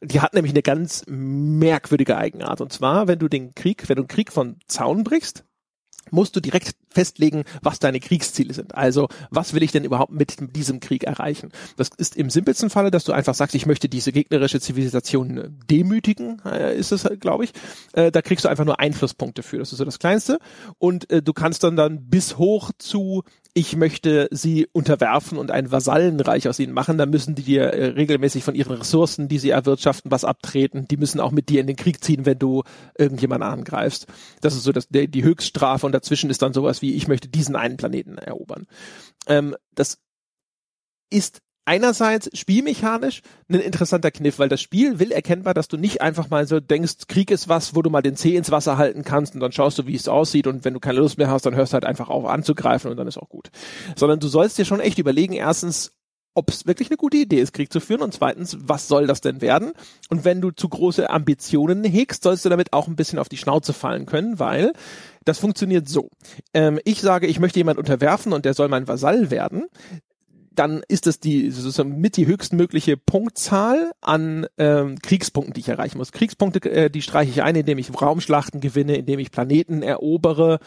Die hat nämlich eine ganz merkwürdige Eigenart. Und zwar, wenn du den Krieg, wenn du einen Krieg von Zaun brichst, musst du direkt festlegen, was deine Kriegsziele sind. Also, was will ich denn überhaupt mit diesem Krieg erreichen? Das ist im simpelsten Falle, dass du einfach sagst, ich möchte diese gegnerische Zivilisation äh, demütigen, äh, ist es, glaube ich. Äh, da kriegst du einfach nur Einflusspunkte für. Das ist so das Kleinste. Und äh, du kannst dann dann bis hoch zu ich möchte sie unterwerfen und ein Vasallenreich aus ihnen machen, dann müssen die dir äh, regelmäßig von ihren Ressourcen, die sie erwirtschaften, was abtreten. Die müssen auch mit dir in den Krieg ziehen, wenn du irgendjemanden angreifst. Das ist so das, die Höchststrafe und dazwischen ist dann sowas wie, ich möchte diesen einen Planeten erobern. Ähm, das ist einerseits spielmechanisch ein interessanter Kniff, weil das Spiel will erkennbar, dass du nicht einfach mal so denkst, Krieg ist was, wo du mal den Zeh ins Wasser halten kannst und dann schaust du, wie es aussieht und wenn du keine Lust mehr hast, dann hörst du halt einfach auf anzugreifen und dann ist auch gut. Sondern du sollst dir schon echt überlegen, erstens, ob es wirklich eine gute Idee ist, Krieg zu führen und zweitens, was soll das denn werden? Und wenn du zu große Ambitionen hegst, sollst du damit auch ein bisschen auf die Schnauze fallen können, weil das funktioniert so. Ähm, ich sage, ich möchte jemand unterwerfen und der soll mein Vasall werden dann ist es die sozusagen mit die höchstmögliche Punktzahl an ähm, Kriegspunkten, die ich erreichen muss. Kriegspunkte, äh, die streiche ich ein, indem ich Raumschlachten gewinne, indem ich Planeten erobere.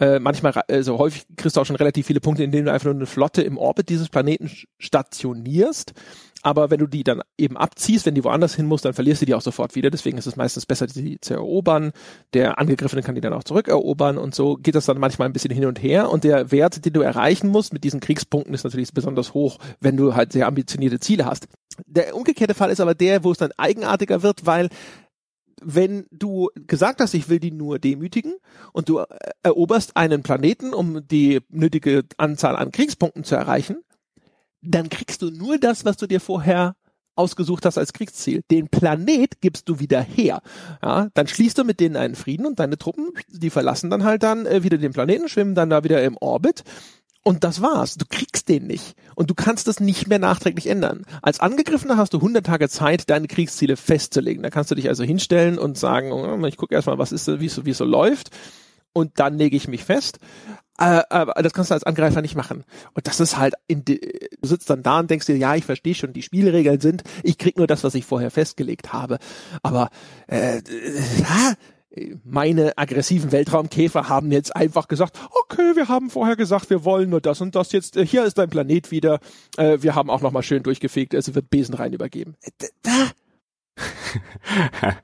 Äh, manchmal, also häufig kriegst du auch schon relativ viele Punkte, indem du einfach nur eine Flotte im Orbit dieses Planeten stationierst aber wenn du die dann eben abziehst, wenn die woanders hin muss, dann verlierst du die auch sofort wieder. Deswegen ist es meistens besser, die zu erobern. Der Angegriffene kann die dann auch zurückerobern und so geht das dann manchmal ein bisschen hin und her. Und der Wert, den du erreichen musst mit diesen Kriegspunkten, ist natürlich besonders hoch, wenn du halt sehr ambitionierte Ziele hast. Der umgekehrte Fall ist aber der, wo es dann eigenartiger wird, weil wenn du gesagt hast, ich will die nur demütigen und du eroberst einen Planeten, um die nötige Anzahl an Kriegspunkten zu erreichen, dann kriegst du nur das, was du dir vorher ausgesucht hast als Kriegsziel. Den Planet gibst du wieder her. Ja, dann schließt du mit denen einen Frieden und deine Truppen, die verlassen dann halt dann äh, wieder den Planeten, schwimmen dann da wieder im Orbit. Und das war's. Du kriegst den nicht. Und du kannst das nicht mehr nachträglich ändern. Als Angegriffener hast du 100 Tage Zeit, deine Kriegsziele festzulegen. Da kannst du dich also hinstellen und sagen, oh, ich gucke erstmal, was ist, wie es so, wie es so läuft. Und dann lege ich mich fest. Äh, aber das kannst du als Angreifer nicht machen. Und das ist halt, in du sitzt dann da und denkst dir, ja, ich verstehe schon, die Spielregeln sind, ich krieg nur das, was ich vorher festgelegt habe. Aber äh, äh, meine aggressiven Weltraumkäfer haben jetzt einfach gesagt, okay, wir haben vorher gesagt, wir wollen nur das und das jetzt. Äh, hier ist dein Planet wieder. Äh, wir haben auch noch mal schön durchgefegt. Also wird Besen rein übergeben. Äh, da.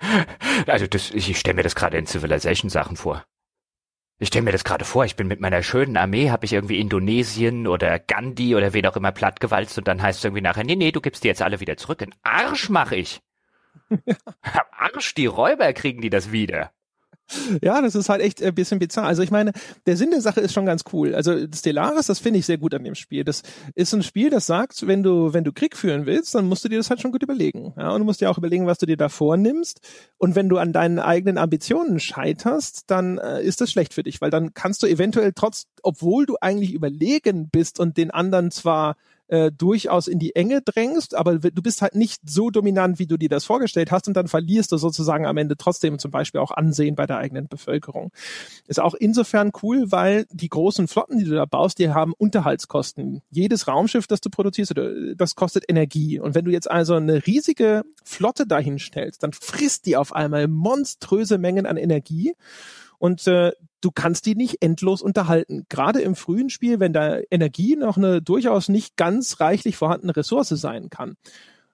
also das, ich stelle mir das gerade in Civilization Sachen vor. Ich stelle mir das gerade vor, ich bin mit meiner schönen Armee, habe ich irgendwie Indonesien oder Gandhi oder wen auch immer plattgewalzt und dann heißt es irgendwie nachher, nee, nee, du gibst die jetzt alle wieder zurück. In Arsch mach ich. Am Arsch, die Räuber kriegen die das wieder. Ja, das ist halt echt ein bisschen bizarr. Also ich meine, der Sinn der Sache ist schon ganz cool. Also Stellaris, das finde ich sehr gut an dem Spiel. Das ist ein Spiel, das sagt, wenn du, wenn du Krieg führen willst, dann musst du dir das halt schon gut überlegen. Ja, und du musst dir auch überlegen, was du dir da vornimmst. Und wenn du an deinen eigenen Ambitionen scheiterst, dann äh, ist das schlecht für dich, weil dann kannst du eventuell trotz, obwohl du eigentlich überlegen bist und den anderen zwar äh, durchaus in die Enge drängst, aber du bist halt nicht so dominant, wie du dir das vorgestellt hast und dann verlierst du sozusagen am Ende trotzdem zum Beispiel auch Ansehen bei der eigenen Bevölkerung. Ist auch insofern cool, weil die großen Flotten, die du da baust, die haben Unterhaltskosten. Jedes Raumschiff, das du produzierst, das kostet Energie. Und wenn du jetzt also eine riesige Flotte dahin stellst, dann frisst die auf einmal monströse Mengen an Energie und äh, du kannst die nicht endlos unterhalten. Gerade im frühen Spiel, wenn da Energie noch eine durchaus nicht ganz reichlich vorhandene Ressource sein kann.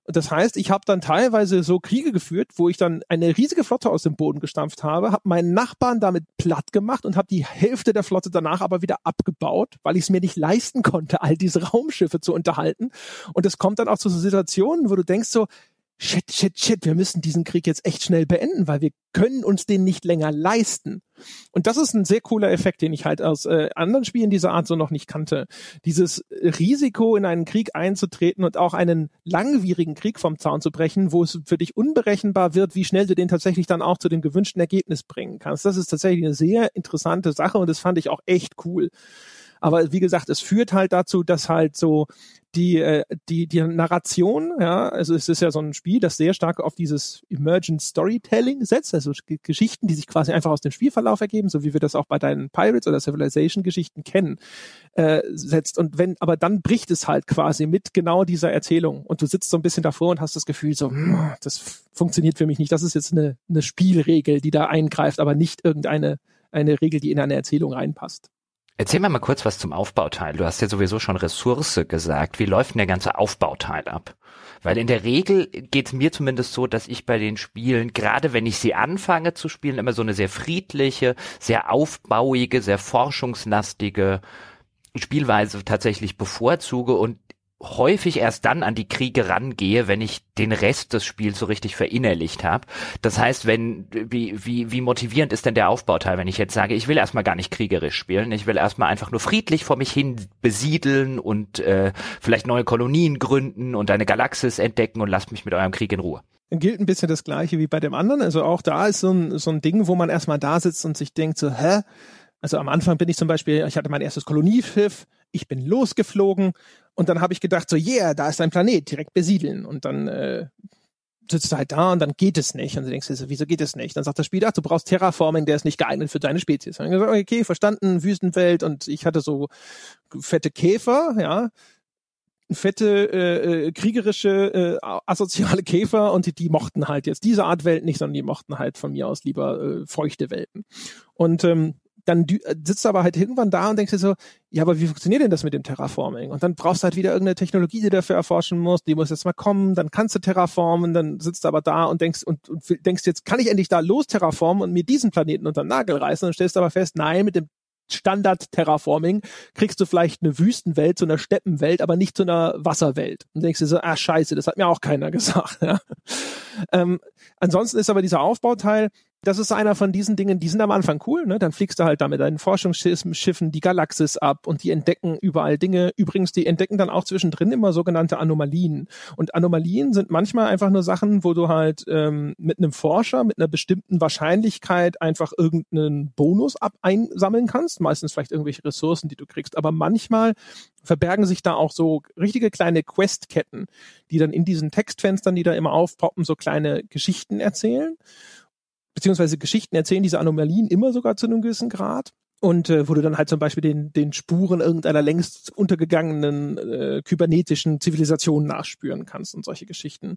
Das heißt, ich habe dann teilweise so Kriege geführt, wo ich dann eine riesige Flotte aus dem Boden gestampft habe, habe meinen Nachbarn damit platt gemacht und habe die Hälfte der Flotte danach aber wieder abgebaut, weil ich es mir nicht leisten konnte, all diese Raumschiffe zu unterhalten. Und es kommt dann auch zu so Situationen, wo du denkst so, shit, shit, shit, wir müssen diesen Krieg jetzt echt schnell beenden, weil wir können uns den nicht länger leisten. Und das ist ein sehr cooler Effekt, den ich halt aus äh, anderen Spielen dieser Art so noch nicht kannte. Dieses Risiko, in einen Krieg einzutreten und auch einen langwierigen Krieg vom Zaun zu brechen, wo es für dich unberechenbar wird, wie schnell du den tatsächlich dann auch zu dem gewünschten Ergebnis bringen kannst. Das ist tatsächlich eine sehr interessante Sache und das fand ich auch echt cool. Aber wie gesagt, es führt halt dazu, dass halt so die, äh, die, die Narration, ja, also es ist ja so ein Spiel, das sehr stark auf dieses Emergent Storytelling setzt, also G Geschichten, die sich quasi einfach aus dem Spielverlauf ergeben, so wie wir das auch bei deinen Pirates oder Civilization Geschichten kennen, äh, setzt. Und wenn, aber dann bricht es halt quasi mit genau dieser Erzählung und du sitzt so ein bisschen davor und hast das Gefühl so, hm, das funktioniert für mich nicht. Das ist jetzt eine, eine Spielregel, die da eingreift, aber nicht irgendeine eine Regel, die in eine Erzählung reinpasst. Erzähl mal mal kurz was zum Aufbauteil. Du hast ja sowieso schon Ressource gesagt. Wie läuft denn der ganze Aufbauteil ab? Weil in der Regel geht es mir zumindest so, dass ich bei den Spielen, gerade wenn ich sie anfange zu spielen, immer so eine sehr friedliche, sehr aufbauige, sehr forschungslastige Spielweise tatsächlich bevorzuge und häufig erst dann an die Kriege rangehe, wenn ich den Rest des Spiels so richtig verinnerlicht habe. Das heißt, wenn wie, wie, wie motivierend ist denn der Aufbauteil, wenn ich jetzt sage, ich will erstmal gar nicht kriegerisch spielen, ich will erstmal einfach nur friedlich vor mich hin besiedeln und äh, vielleicht neue Kolonien gründen und eine Galaxis entdecken und lasst mich mit eurem Krieg in Ruhe gilt ein bisschen das gleiche wie bei dem anderen. Also auch da ist so ein, so ein Ding, wo man erstmal da sitzt und sich denkt so, hä? Also am Anfang bin ich zum Beispiel, ich hatte mein erstes Kolonieschiff, ich bin losgeflogen und dann habe ich gedacht, so, yeah, da ist ein Planet, direkt besiedeln. Und dann äh, sitzt du halt da und dann geht es nicht. Und du denkst so, wieso geht es nicht? Dann sagt das Spiel, ach, du brauchst Terraforming, der ist nicht geeignet für deine Spezies. Und gesagt, okay, verstanden, Wüstenwelt und ich hatte so fette Käfer, ja, fette äh, äh, kriegerische äh, asoziale Käfer und die, die mochten halt jetzt diese Art Welt nicht, sondern die mochten halt von mir aus lieber äh, feuchte Welten. Und ähm, dann äh, sitzt du aber halt irgendwann da und denkst dir so, ja, aber wie funktioniert denn das mit dem Terraforming? Und dann brauchst du halt wieder irgendeine Technologie, die du dafür erforschen musst, die muss jetzt mal kommen, dann kannst du terraformen, dann sitzt du aber da und denkst und, und denkst jetzt, kann ich endlich da los terraformen und mir diesen Planeten unter den Nagel reißen und stellst aber fest, nein, mit dem Standard Terraforming kriegst du vielleicht eine Wüstenwelt zu einer Steppenwelt, aber nicht zu einer Wasserwelt. Und denkst dir so, ah scheiße, das hat mir auch keiner gesagt. Ja. Ähm, ansonsten ist aber dieser Aufbauteil, das ist einer von diesen Dingen, die sind am Anfang cool, ne? Dann fliegst du halt da mit deinen Forschungsschiffen die Galaxis ab und die entdecken überall Dinge. Übrigens, die entdecken dann auch zwischendrin immer sogenannte Anomalien. Und Anomalien sind manchmal einfach nur Sachen, wo du halt ähm, mit einem Forscher mit einer bestimmten Wahrscheinlichkeit einfach irgendeinen Bonus ab einsammeln kannst. Meistens vielleicht irgendwelche Ressourcen, die du kriegst. Aber manchmal verbergen sich da auch so richtige kleine Questketten, die dann in diesen Textfenstern, die da immer aufpoppen, so kleine Geschichten erzählen beziehungsweise Geschichten erzählen diese Anomalien immer sogar zu einem gewissen Grad. Und äh, wo du dann halt zum Beispiel den, den Spuren irgendeiner längst untergegangenen äh, kybernetischen Zivilisation nachspüren kannst und solche Geschichten.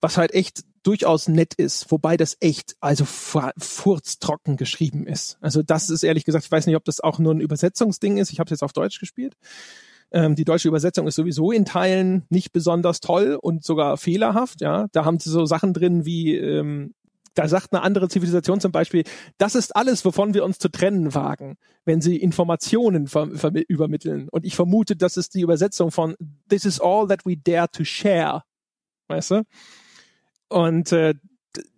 Was halt echt durchaus nett ist, wobei das echt also furztrocken geschrieben ist. Also das ist ehrlich gesagt, ich weiß nicht, ob das auch nur ein Übersetzungsding ist. Ich habe es jetzt auf Deutsch gespielt. Ähm, die deutsche Übersetzung ist sowieso in Teilen nicht besonders toll und sogar fehlerhaft. Ja, da haben sie so Sachen drin wie ähm, da sagt eine andere Zivilisation zum Beispiel, das ist alles, wovon wir uns zu trennen wagen, wenn sie Informationen übermitteln. Und ich vermute, das ist die Übersetzung von This is all that we dare to share. Weißt du? Und äh,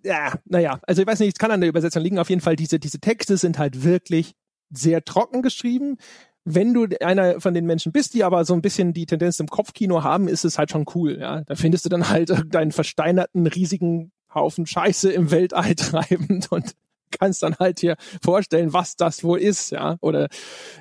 ja, naja, also ich weiß nicht, es kann an der Übersetzung liegen. Auf jeden Fall, diese, diese Texte sind halt wirklich sehr trocken geschrieben. Wenn du einer von den Menschen bist, die aber so ein bisschen die Tendenz im Kopfkino haben, ist es halt schon cool. Ja, da findest du dann halt deinen versteinerten riesigen Haufen Scheiße im Weltall treibend und kannst dann halt hier vorstellen, was das wohl ist, ja. Oder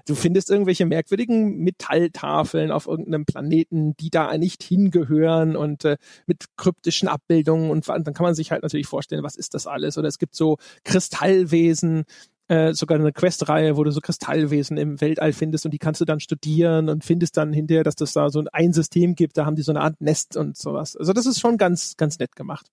du findest irgendwelche merkwürdigen Metalltafeln auf irgendeinem Planeten, die da nicht hingehören und äh, mit kryptischen Abbildungen und dann kann man sich halt natürlich vorstellen, was ist das alles? Oder es gibt so Kristallwesen, äh, sogar eine Questreihe, wo du so Kristallwesen im Weltall findest und die kannst du dann studieren und findest dann hinterher, dass das da so ein System gibt, da haben die so eine Art Nest und sowas. Also das ist schon ganz, ganz nett gemacht.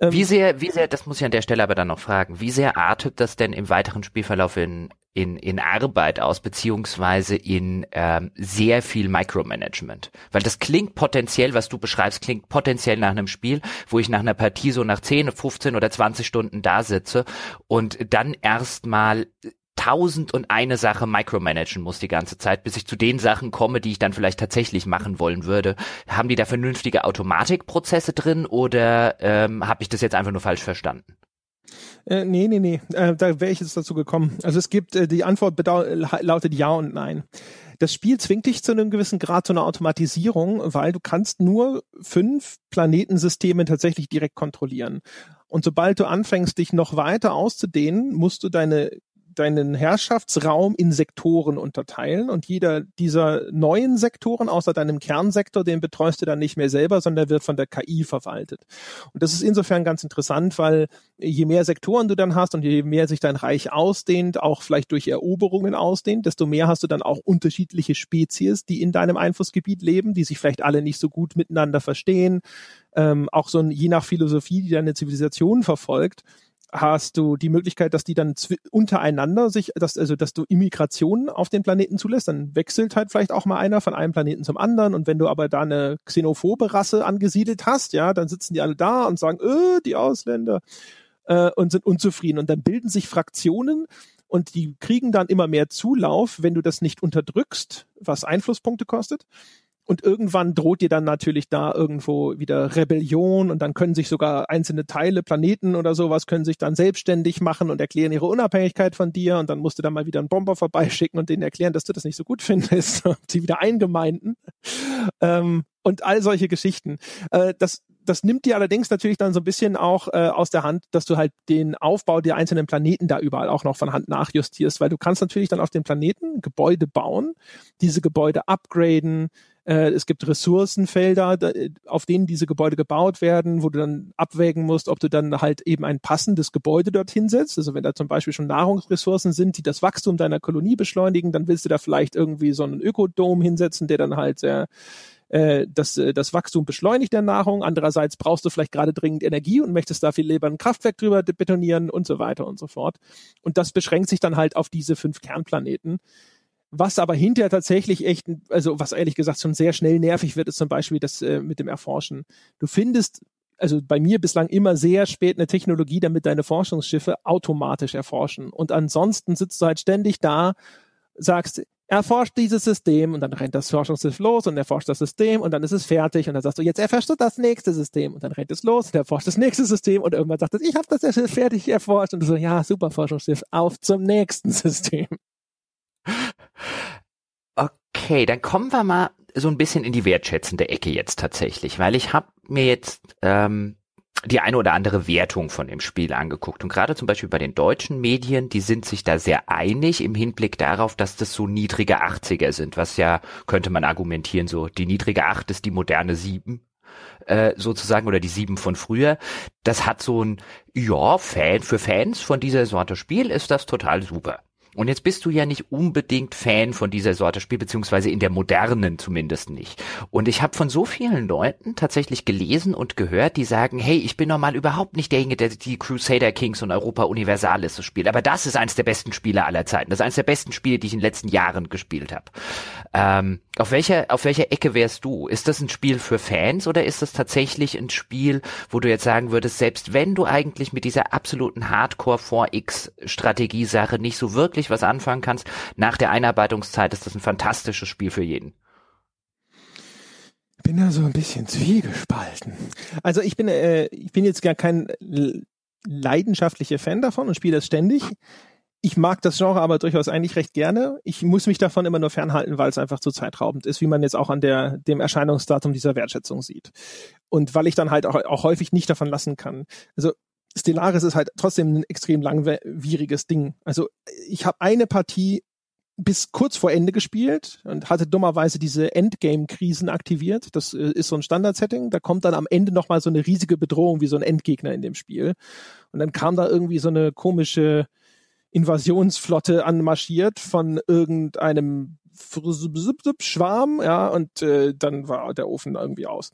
Ähm, wie sehr, wie sehr, das muss ich an der Stelle aber dann noch fragen, wie sehr artet das denn im weiteren Spielverlauf in, in, in Arbeit aus, beziehungsweise in ähm, sehr viel Micromanagement? Weil das klingt potenziell, was du beschreibst, klingt potenziell nach einem Spiel, wo ich nach einer Partie so nach 10, 15 oder 20 Stunden da sitze und dann erstmal tausend und eine Sache micromanagen muss die ganze Zeit, bis ich zu den Sachen komme, die ich dann vielleicht tatsächlich machen wollen würde. Haben die da vernünftige Automatikprozesse drin oder ähm, habe ich das jetzt einfach nur falsch verstanden? Äh, nee, nee, nee, äh, da wäre ich jetzt dazu gekommen. Also es gibt, äh, die Antwort lautet ja und nein. Das Spiel zwingt dich zu einem gewissen Grad zu einer Automatisierung, weil du kannst nur fünf Planetensysteme tatsächlich direkt kontrollieren. Und sobald du anfängst, dich noch weiter auszudehnen, musst du deine deinen Herrschaftsraum in Sektoren unterteilen und jeder dieser neuen Sektoren außer deinem Kernsektor, den betreust du dann nicht mehr selber, sondern wird von der KI verwaltet. Und das ist insofern ganz interessant, weil je mehr Sektoren du dann hast und je mehr sich dein Reich ausdehnt, auch vielleicht durch Eroberungen ausdehnt, desto mehr hast du dann auch unterschiedliche Spezies, die in deinem Einflussgebiet leben, die sich vielleicht alle nicht so gut miteinander verstehen. Ähm, auch so ein, je nach Philosophie, die deine Zivilisation verfolgt, hast du die Möglichkeit, dass die dann untereinander sich, dass, also dass du Immigration auf den Planeten zulässt, dann wechselt halt vielleicht auch mal einer von einem Planeten zum anderen und wenn du aber da eine xenophobe Rasse angesiedelt hast, ja, dann sitzen die alle da und sagen, äh, die Ausländer äh, und sind unzufrieden und dann bilden sich Fraktionen und die kriegen dann immer mehr Zulauf, wenn du das nicht unterdrückst, was Einflusspunkte kostet. Und irgendwann droht dir dann natürlich da irgendwo wieder Rebellion und dann können sich sogar einzelne Teile, Planeten oder sowas, können sich dann selbstständig machen und erklären ihre Unabhängigkeit von dir. Und dann musst du dann mal wieder einen Bomber vorbeischicken und denen erklären, dass du das nicht so gut findest, sie wieder eingemeinden ähm, und all solche Geschichten. Äh, das das nimmt dir allerdings natürlich dann so ein bisschen auch äh, aus der Hand, dass du halt den Aufbau der einzelnen Planeten da überall auch noch von Hand nachjustierst, weil du kannst natürlich dann auf dem Planeten Gebäude bauen, diese Gebäude upgraden, äh, es gibt Ressourcenfelder, da, auf denen diese Gebäude gebaut werden, wo du dann abwägen musst, ob du dann halt eben ein passendes Gebäude dorthin setzt. Also wenn da zum Beispiel schon Nahrungsressourcen sind, die das Wachstum deiner Kolonie beschleunigen, dann willst du da vielleicht irgendwie so einen Ökodom hinsetzen, der dann halt sehr äh, das, äh, das Wachstum beschleunigt der Nahrung. Andererseits brauchst du vielleicht gerade dringend Energie und möchtest da viel lieber ein Kraftwerk drüber betonieren und so weiter und so fort. Und das beschränkt sich dann halt auf diese fünf Kernplaneten. Was aber hinterher tatsächlich echt, also was ehrlich gesagt schon sehr schnell nervig wird, ist zum Beispiel das äh, mit dem Erforschen. Du findest also bei mir bislang immer sehr spät eine Technologie, damit deine Forschungsschiffe automatisch erforschen. Und ansonsten sitzt du halt ständig da, sagst, erforscht dieses System und dann rennt das Forschungsschiff los und erforscht das System und dann ist es fertig und dann sagst du, jetzt erforscht du das nächste System und dann rennt es los und erforscht das nächste System und irgendwann sagt es, ich habe das fertig erforscht und du so, ja, super Forschungsschiff, auf zum nächsten System. Okay, dann kommen wir mal so ein bisschen in die wertschätzende Ecke jetzt tatsächlich, weil ich habe mir jetzt ähm, die eine oder andere Wertung von dem Spiel angeguckt. Und gerade zum Beispiel bei den deutschen Medien, die sind sich da sehr einig im Hinblick darauf, dass das so niedrige 80er sind, was ja, könnte man argumentieren, so die niedrige 8 ist die moderne 7 äh, sozusagen oder die 7 von früher. Das hat so ein, ja, Fan, für Fans von dieser Sorte Spiel ist das total super. Und jetzt bist du ja nicht unbedingt Fan von dieser Sorte Spiel, beziehungsweise in der modernen zumindest nicht. Und ich habe von so vielen Leuten tatsächlich gelesen und gehört, die sagen, hey, ich bin normal überhaupt nicht derjenige, der die Crusader Kings und Europa Universalis so spielt. Aber das ist eines der besten Spiele aller Zeiten. Das ist eines der besten Spiele, die ich in den letzten Jahren gespielt habe. Ähm, auf welcher, auf welcher Ecke wärst du? Ist das ein Spiel für Fans oder ist das tatsächlich ein Spiel, wo du jetzt sagen würdest, selbst wenn du eigentlich mit dieser absoluten Hardcore 4X Strategiesache nicht so wirklich was anfangen kannst, nach der Einarbeitungszeit ist das ein fantastisches Spiel für jeden? Bin da so ein bisschen zwiegespalten. Also ich bin, äh, ich bin jetzt gar kein leidenschaftlicher Fan davon und spiele das ständig ich mag das Genre aber durchaus eigentlich recht gerne. Ich muss mich davon immer nur fernhalten, weil es einfach zu zeitraubend ist, wie man jetzt auch an der, dem Erscheinungsdatum dieser Wertschätzung sieht. Und weil ich dann halt auch, auch häufig nicht davon lassen kann. Also Stellaris ist halt trotzdem ein extrem langwieriges Ding. Also ich habe eine Partie bis kurz vor Ende gespielt und hatte dummerweise diese Endgame-Krisen aktiviert. Das äh, ist so ein Standard-Setting. Da kommt dann am Ende nochmal so eine riesige Bedrohung wie so ein Endgegner in dem Spiel. Und dann kam da irgendwie so eine komische Invasionsflotte anmarschiert von irgendeinem Schwarm, ja, und äh, dann war der Ofen irgendwie aus.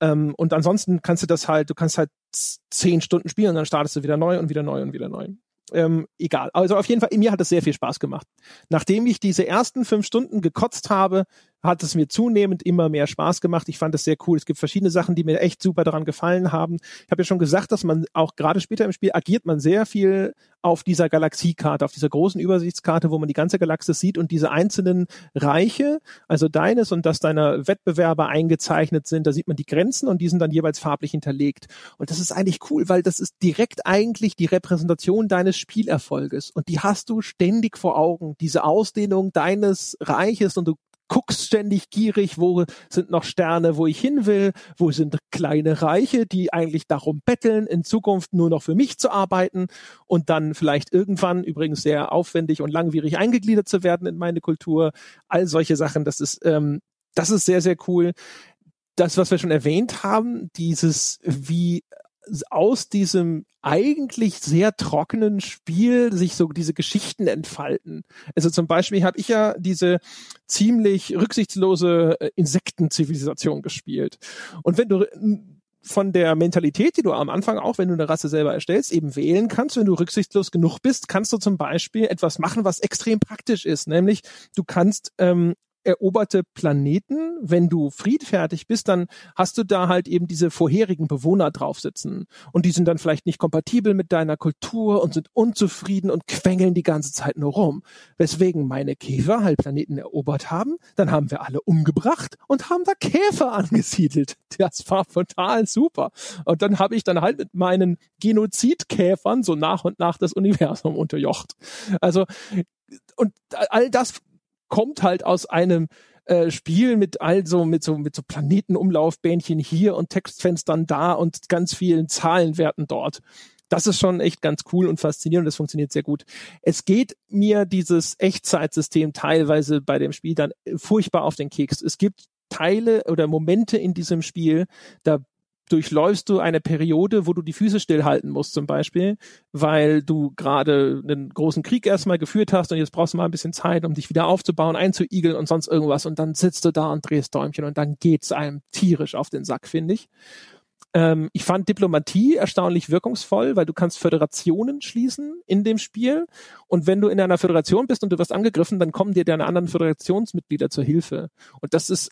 Ähm, und ansonsten kannst du das halt, du kannst halt zehn Stunden spielen und dann startest du wieder neu und wieder neu und wieder neu. Ähm, egal. Also auf jeden Fall, mir hat es sehr viel Spaß gemacht. Nachdem ich diese ersten fünf Stunden gekotzt habe, hat es mir zunehmend immer mehr Spaß gemacht. Ich fand es sehr cool. Es gibt verschiedene Sachen, die mir echt super daran gefallen haben. Ich habe ja schon gesagt, dass man auch gerade später im Spiel agiert man sehr viel auf dieser Galaxiekarte, auf dieser großen Übersichtskarte, wo man die ganze Galaxis sieht und diese einzelnen Reiche, also deines und das deiner Wettbewerber eingezeichnet sind. Da sieht man die Grenzen und die sind dann jeweils farblich hinterlegt. Und das ist eigentlich cool, weil das ist direkt eigentlich die Repräsentation deines Spielerfolges. Und die hast du ständig vor Augen. Diese Ausdehnung deines Reiches und du guckst ständig gierig, wo sind noch Sterne, wo ich hin will, wo sind kleine Reiche, die eigentlich darum betteln, in Zukunft nur noch für mich zu arbeiten und dann vielleicht irgendwann übrigens sehr aufwendig und langwierig eingegliedert zu werden in meine Kultur. All solche Sachen, das ist, ähm, das ist sehr, sehr cool. Das, was wir schon erwähnt haben, dieses, wie aus diesem eigentlich sehr trockenen Spiel sich so diese Geschichten entfalten. Also zum Beispiel habe ich ja diese ziemlich rücksichtslose äh, Insektenzivilisation gespielt. Und wenn du von der Mentalität, die du am Anfang auch, wenn du eine Rasse selber erstellst, eben wählen kannst. Wenn du rücksichtslos genug bist, kannst du zum Beispiel etwas machen, was extrem praktisch ist. Nämlich, du kannst ähm, eroberte Planeten, wenn du friedfertig bist, dann hast du da halt eben diese vorherigen Bewohner drauf sitzen. Und die sind dann vielleicht nicht kompatibel mit deiner Kultur und sind unzufrieden und quengeln die ganze Zeit nur rum. Weswegen meine Käfer halt Planeten erobert haben, dann haben wir alle umgebracht und haben da Käfer angesiedelt. Das war total super. Und dann habe ich dann halt mit meinen Genozidkäfern so nach und nach das Universum unterjocht. Also und all das kommt halt aus einem äh, Spiel mit also mit so mit so Planetenumlaufbähnchen hier und Textfenstern da und ganz vielen Zahlenwerten dort. Das ist schon echt ganz cool und faszinierend. Das funktioniert sehr gut. Es geht mir dieses Echtzeitsystem teilweise bei dem Spiel dann furchtbar auf den Keks. Es gibt Teile oder Momente in diesem Spiel, da durchläufst du eine Periode, wo du die Füße stillhalten musst zum Beispiel, weil du gerade einen großen Krieg erstmal geführt hast und jetzt brauchst du mal ein bisschen Zeit, um dich wieder aufzubauen, einzuigeln und sonst irgendwas und dann sitzt du da und drehst Däumchen und dann geht's einem tierisch auf den Sack, finde ich. Ähm, ich fand Diplomatie erstaunlich wirkungsvoll, weil du kannst Föderationen schließen in dem Spiel und wenn du in einer Föderation bist und du wirst angegriffen, dann kommen dir deine anderen Föderationsmitglieder zur Hilfe und das ist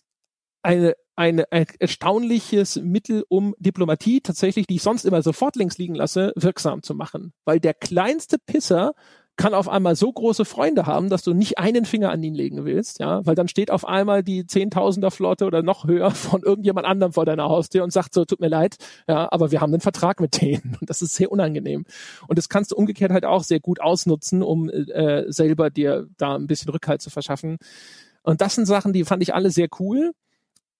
eine, ein erstaunliches Mittel, um Diplomatie tatsächlich, die ich sonst immer sofort links liegen lasse, wirksam zu machen. Weil der kleinste Pisser kann auf einmal so große Freunde haben, dass du nicht einen Finger an ihn legen willst, ja, weil dann steht auf einmal die Zehntausender Flotte oder noch höher von irgendjemand anderem vor deiner Haustür und sagt so, tut mir leid, ja, aber wir haben einen Vertrag mit denen und das ist sehr unangenehm. Und das kannst du umgekehrt halt auch sehr gut ausnutzen, um äh, selber dir da ein bisschen Rückhalt zu verschaffen. Und das sind Sachen, die fand ich alle sehr cool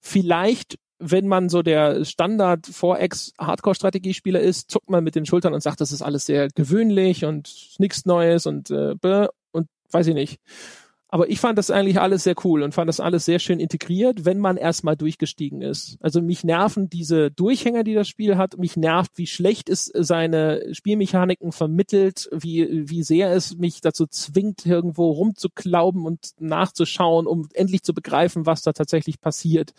vielleicht wenn man so der Standard 4X Hardcore Strategiespieler ist, zuckt man mit den Schultern und sagt, das ist alles sehr gewöhnlich und nichts Neues und äh, und weiß ich nicht. Aber ich fand das eigentlich alles sehr cool und fand das alles sehr schön integriert, wenn man erstmal durchgestiegen ist. Also mich nerven diese Durchhänger, die das Spiel hat. Mich nervt, wie schlecht es seine Spielmechaniken vermittelt, wie, wie sehr es mich dazu zwingt, irgendwo rumzuklauben und nachzuschauen, um endlich zu begreifen, was da tatsächlich passiert.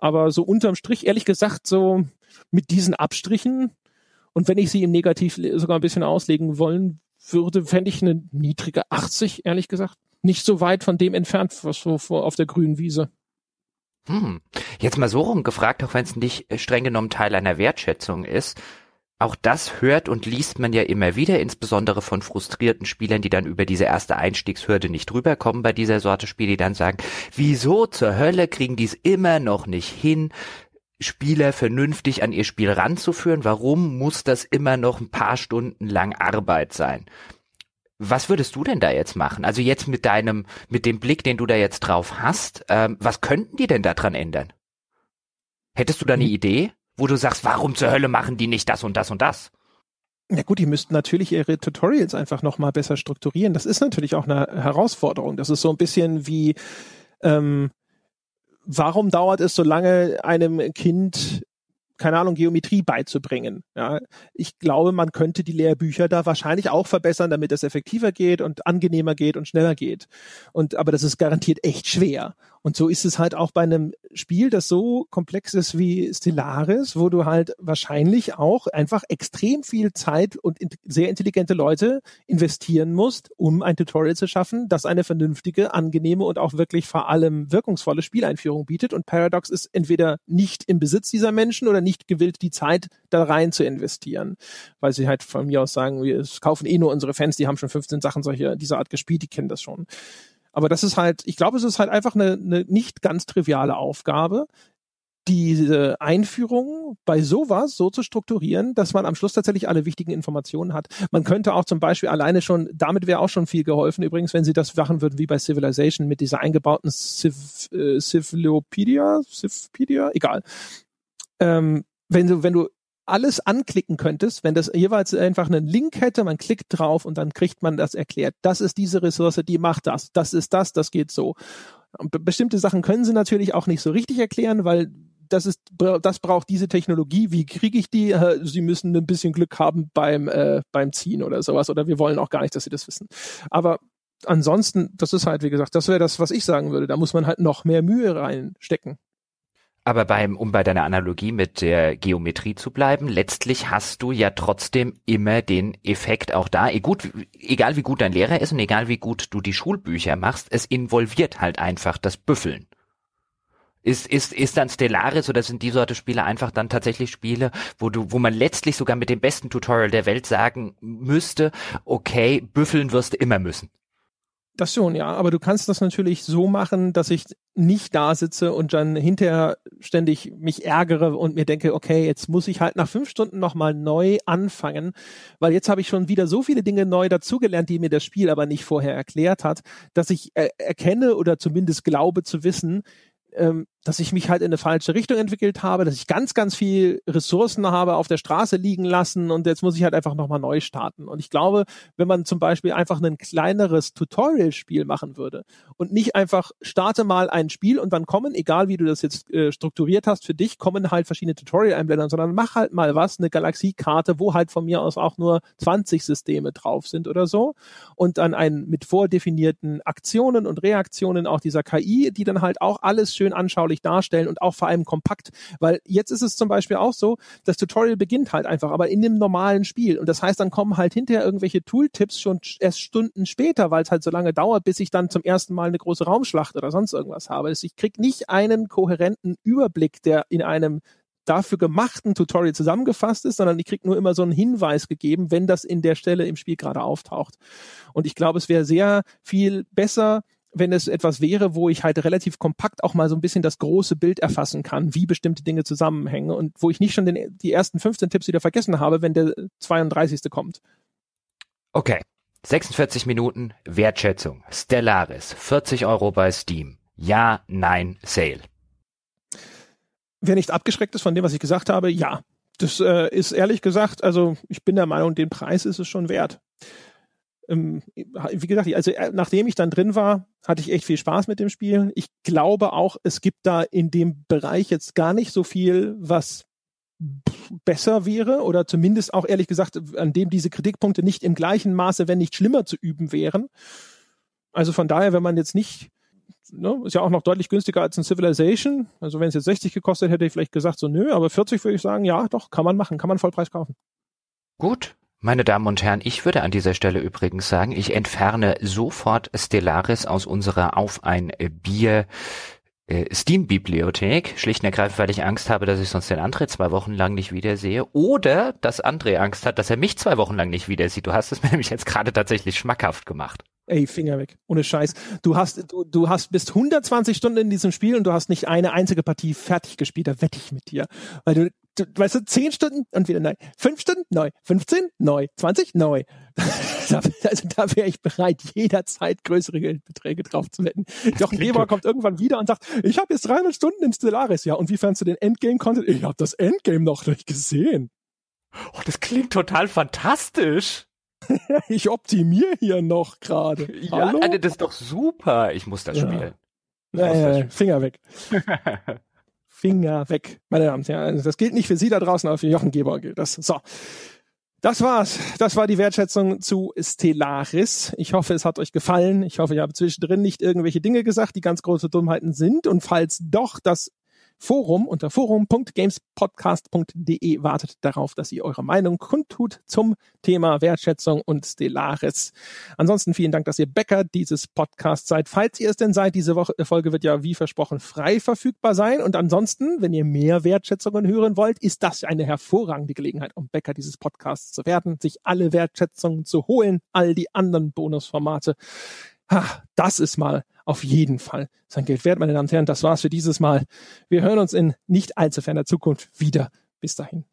Aber so unterm Strich, ehrlich gesagt, so mit diesen Abstrichen und wenn ich sie im Negativ sogar ein bisschen auslegen wollen würde, fände ich eine niedrige 80, ehrlich gesagt nicht so weit von dem entfernt, was so auf der grünen Wiese. Hm. Jetzt mal so rumgefragt, auch wenn es nicht äh, streng genommen Teil einer Wertschätzung ist. Auch das hört und liest man ja immer wieder, insbesondere von frustrierten Spielern, die dann über diese erste Einstiegshürde nicht rüberkommen bei dieser Sorte Spiele, die dann sagen, wieso zur Hölle kriegen die es immer noch nicht hin, Spieler vernünftig an ihr Spiel ranzuführen? Warum muss das immer noch ein paar Stunden lang Arbeit sein? Was würdest du denn da jetzt machen? Also jetzt mit deinem, mit dem Blick, den du da jetzt drauf hast, ähm, was könnten die denn da dran ändern? Hättest du da eine hm. Idee, wo du sagst, warum zur Hölle machen die nicht das und das und das? Ja gut, die müssten natürlich ihre Tutorials einfach nochmal besser strukturieren. Das ist natürlich auch eine Herausforderung. Das ist so ein bisschen wie, ähm, warum dauert es so lange, einem Kind keine Ahnung, Geometrie beizubringen. Ja, ich glaube, man könnte die Lehrbücher da wahrscheinlich auch verbessern, damit es effektiver geht und angenehmer geht und schneller geht. Und aber das ist garantiert echt schwer. Und so ist es halt auch bei einem Spiel, das so komplex ist wie Stellaris, wo du halt wahrscheinlich auch einfach extrem viel Zeit und sehr intelligente Leute investieren musst, um ein Tutorial zu schaffen, das eine vernünftige, angenehme und auch wirklich vor allem wirkungsvolle Spieleinführung bietet. Und Paradox ist entweder nicht im Besitz dieser Menschen oder nicht gewillt, die Zeit da rein zu investieren. Weil sie halt von mir aus sagen, wir kaufen eh nur unsere Fans, die haben schon 15 Sachen solcher, dieser Art gespielt, die kennen das schon. Aber das ist halt, ich glaube, es ist halt einfach eine, eine nicht ganz triviale Aufgabe, diese Einführung bei sowas so zu strukturieren, dass man am Schluss tatsächlich alle wichtigen Informationen hat. Man könnte auch zum Beispiel alleine schon, damit wäre auch schon viel geholfen, übrigens, wenn sie das machen würden wie bei Civilization mit dieser eingebauten Civ, äh, Civilopedia, Civpedia, egal. Ähm, wenn du, wenn du alles anklicken könntest, wenn das jeweils einfach einen Link hätte, man klickt drauf und dann kriegt man das erklärt. Das ist diese Ressource, die macht das. Das ist das, das geht so. Bestimmte Sachen können sie natürlich auch nicht so richtig erklären, weil das ist, das braucht diese Technologie. Wie kriege ich die? Äh, sie müssen ein bisschen Glück haben beim, äh, beim Ziehen oder sowas. Oder wir wollen auch gar nicht, dass sie das wissen. Aber ansonsten, das ist halt, wie gesagt, das wäre das, was ich sagen würde. Da muss man halt noch mehr Mühe reinstecken. Aber beim, um bei deiner Analogie mit der Geometrie zu bleiben, letztlich hast du ja trotzdem immer den Effekt auch da, e gut, egal wie gut dein Lehrer ist und egal wie gut du die Schulbücher machst, es involviert halt einfach das Büffeln. Ist, ist, ist dann Stellaris oder sind die Sorte Spiele einfach dann tatsächlich Spiele, wo du, wo man letztlich sogar mit dem besten Tutorial der Welt sagen müsste, okay, büffeln wirst du immer müssen. Das schon, ja. Aber du kannst das natürlich so machen, dass ich nicht da sitze und dann hinterher ständig mich ärgere und mir denke, okay, jetzt muss ich halt nach fünf Stunden nochmal neu anfangen, weil jetzt habe ich schon wieder so viele Dinge neu dazugelernt, die mir das Spiel aber nicht vorher erklärt hat, dass ich äh, erkenne oder zumindest glaube zu wissen, ähm, dass ich mich halt in eine falsche Richtung entwickelt habe, dass ich ganz, ganz viel Ressourcen habe auf der Straße liegen lassen und jetzt muss ich halt einfach nochmal neu starten. Und ich glaube, wenn man zum Beispiel einfach ein kleineres Tutorial-Spiel machen würde und nicht einfach starte mal ein Spiel und dann kommen, egal wie du das jetzt äh, strukturiert hast, für dich kommen halt verschiedene Tutorial-Einblendungen, sondern mach halt mal was, eine Galaxiekarte, wo halt von mir aus auch nur 20 Systeme drauf sind oder so und dann ein mit vordefinierten Aktionen und Reaktionen auch dieser KI, die dann halt auch alles schön anschaulich anschaulich darstellen und auch vor allem kompakt. Weil jetzt ist es zum Beispiel auch so, das Tutorial beginnt halt einfach, aber in dem normalen Spiel. Und das heißt, dann kommen halt hinterher irgendwelche Tooltips schon erst Stunden später, weil es halt so lange dauert, bis ich dann zum ersten Mal eine große Raumschlacht oder sonst irgendwas habe. Ich krieg nicht einen kohärenten Überblick, der in einem dafür gemachten Tutorial zusammengefasst ist, sondern ich krieg nur immer so einen Hinweis gegeben, wenn das in der Stelle im Spiel gerade auftaucht. Und ich glaube, es wäre sehr viel besser, wenn es etwas wäre, wo ich halt relativ kompakt auch mal so ein bisschen das große Bild erfassen kann, wie bestimmte Dinge zusammenhängen und wo ich nicht schon den, die ersten 15 Tipps wieder vergessen habe, wenn der 32. kommt. Okay. 46 Minuten Wertschätzung. Stellaris. 40 Euro bei Steam. Ja, nein, Sale. Wer nicht abgeschreckt ist von dem, was ich gesagt habe, ja. Das äh, ist ehrlich gesagt, also ich bin der Meinung, den Preis ist es schon wert ähm, wie gesagt, also äh, nachdem ich dann drin war, hatte ich echt viel Spaß mit dem Spiel. Ich glaube auch, es gibt da in dem Bereich jetzt gar nicht so viel, was besser wäre oder zumindest auch ehrlich gesagt, an dem diese Kritikpunkte nicht im gleichen Maße, wenn nicht schlimmer zu üben wären. Also von daher, wenn man jetzt nicht, ne, ist ja auch noch deutlich günstiger als ein Civilization. Also wenn es jetzt 60 gekostet hätte, ich vielleicht gesagt so, nö, aber 40 würde ich sagen, ja, doch, kann man machen, kann man Vollpreis kaufen. Gut, meine Damen und Herren, ich würde an dieser Stelle übrigens sagen, ich entferne sofort Stellaris aus unserer Auf ein Bier äh, Steam-Bibliothek, schlicht und ergreifend, weil ich Angst habe, dass ich sonst den André zwei Wochen lang nicht wiedersehe oder dass André Angst hat, dass er mich zwei Wochen lang nicht wiedersieht. Du hast es mir nämlich jetzt gerade tatsächlich schmackhaft gemacht. Ey, Finger weg. Ohne Scheiß. Du hast, du, du hast bis 120 Stunden in diesem Spiel und du hast nicht eine einzige Partie fertig gespielt. Da wette ich mit dir. Weil du, weißt du, zehn Stunden und wieder neu. Fünf Stunden neu. 15 neu. 20 neu. also da wäre ich bereit, jederzeit größere Geldbeträge drauf zu wetten. Jochen Geber kommt irgendwann wieder und sagt, ich habe jetzt 300 Stunden in Stellaris. Ja, und wie fandst du den Endgame-Content? Ich habe das Endgame noch nicht gesehen. Oh, das klingt total fantastisch. ich optimiere hier noch gerade. Ja, Hallo? das ist doch super. Ich muss das ja. spielen. Ich naja, Finger weg. Finger weg, meine Damen und Herren. Das gilt nicht für Sie da draußen, aber für Jochen Geber gilt das. So. Das war's. Das war die Wertschätzung zu Stellaris. Ich hoffe, es hat euch gefallen. Ich hoffe, ich habe zwischendrin nicht irgendwelche Dinge gesagt, die ganz große Dummheiten sind. Und falls doch, das Forum unter forum.gamespodcast.de wartet darauf, dass ihr eure Meinung kundtut zum Thema Wertschätzung und Stellaris. Ansonsten vielen Dank, dass ihr Bäcker dieses Podcasts seid. Falls ihr es denn seid, diese Woche, Folge wird ja wie versprochen frei verfügbar sein. Und ansonsten, wenn ihr mehr Wertschätzungen hören wollt, ist das eine hervorragende Gelegenheit, um Bäcker dieses Podcasts zu werden, sich alle Wertschätzungen zu holen, all die anderen Bonusformate. Ha, das ist mal auf jeden Fall sein Geld wert, meine Damen und Herren. Das war's für dieses Mal. Wir hören uns in nicht allzu ferner Zukunft wieder. Bis dahin.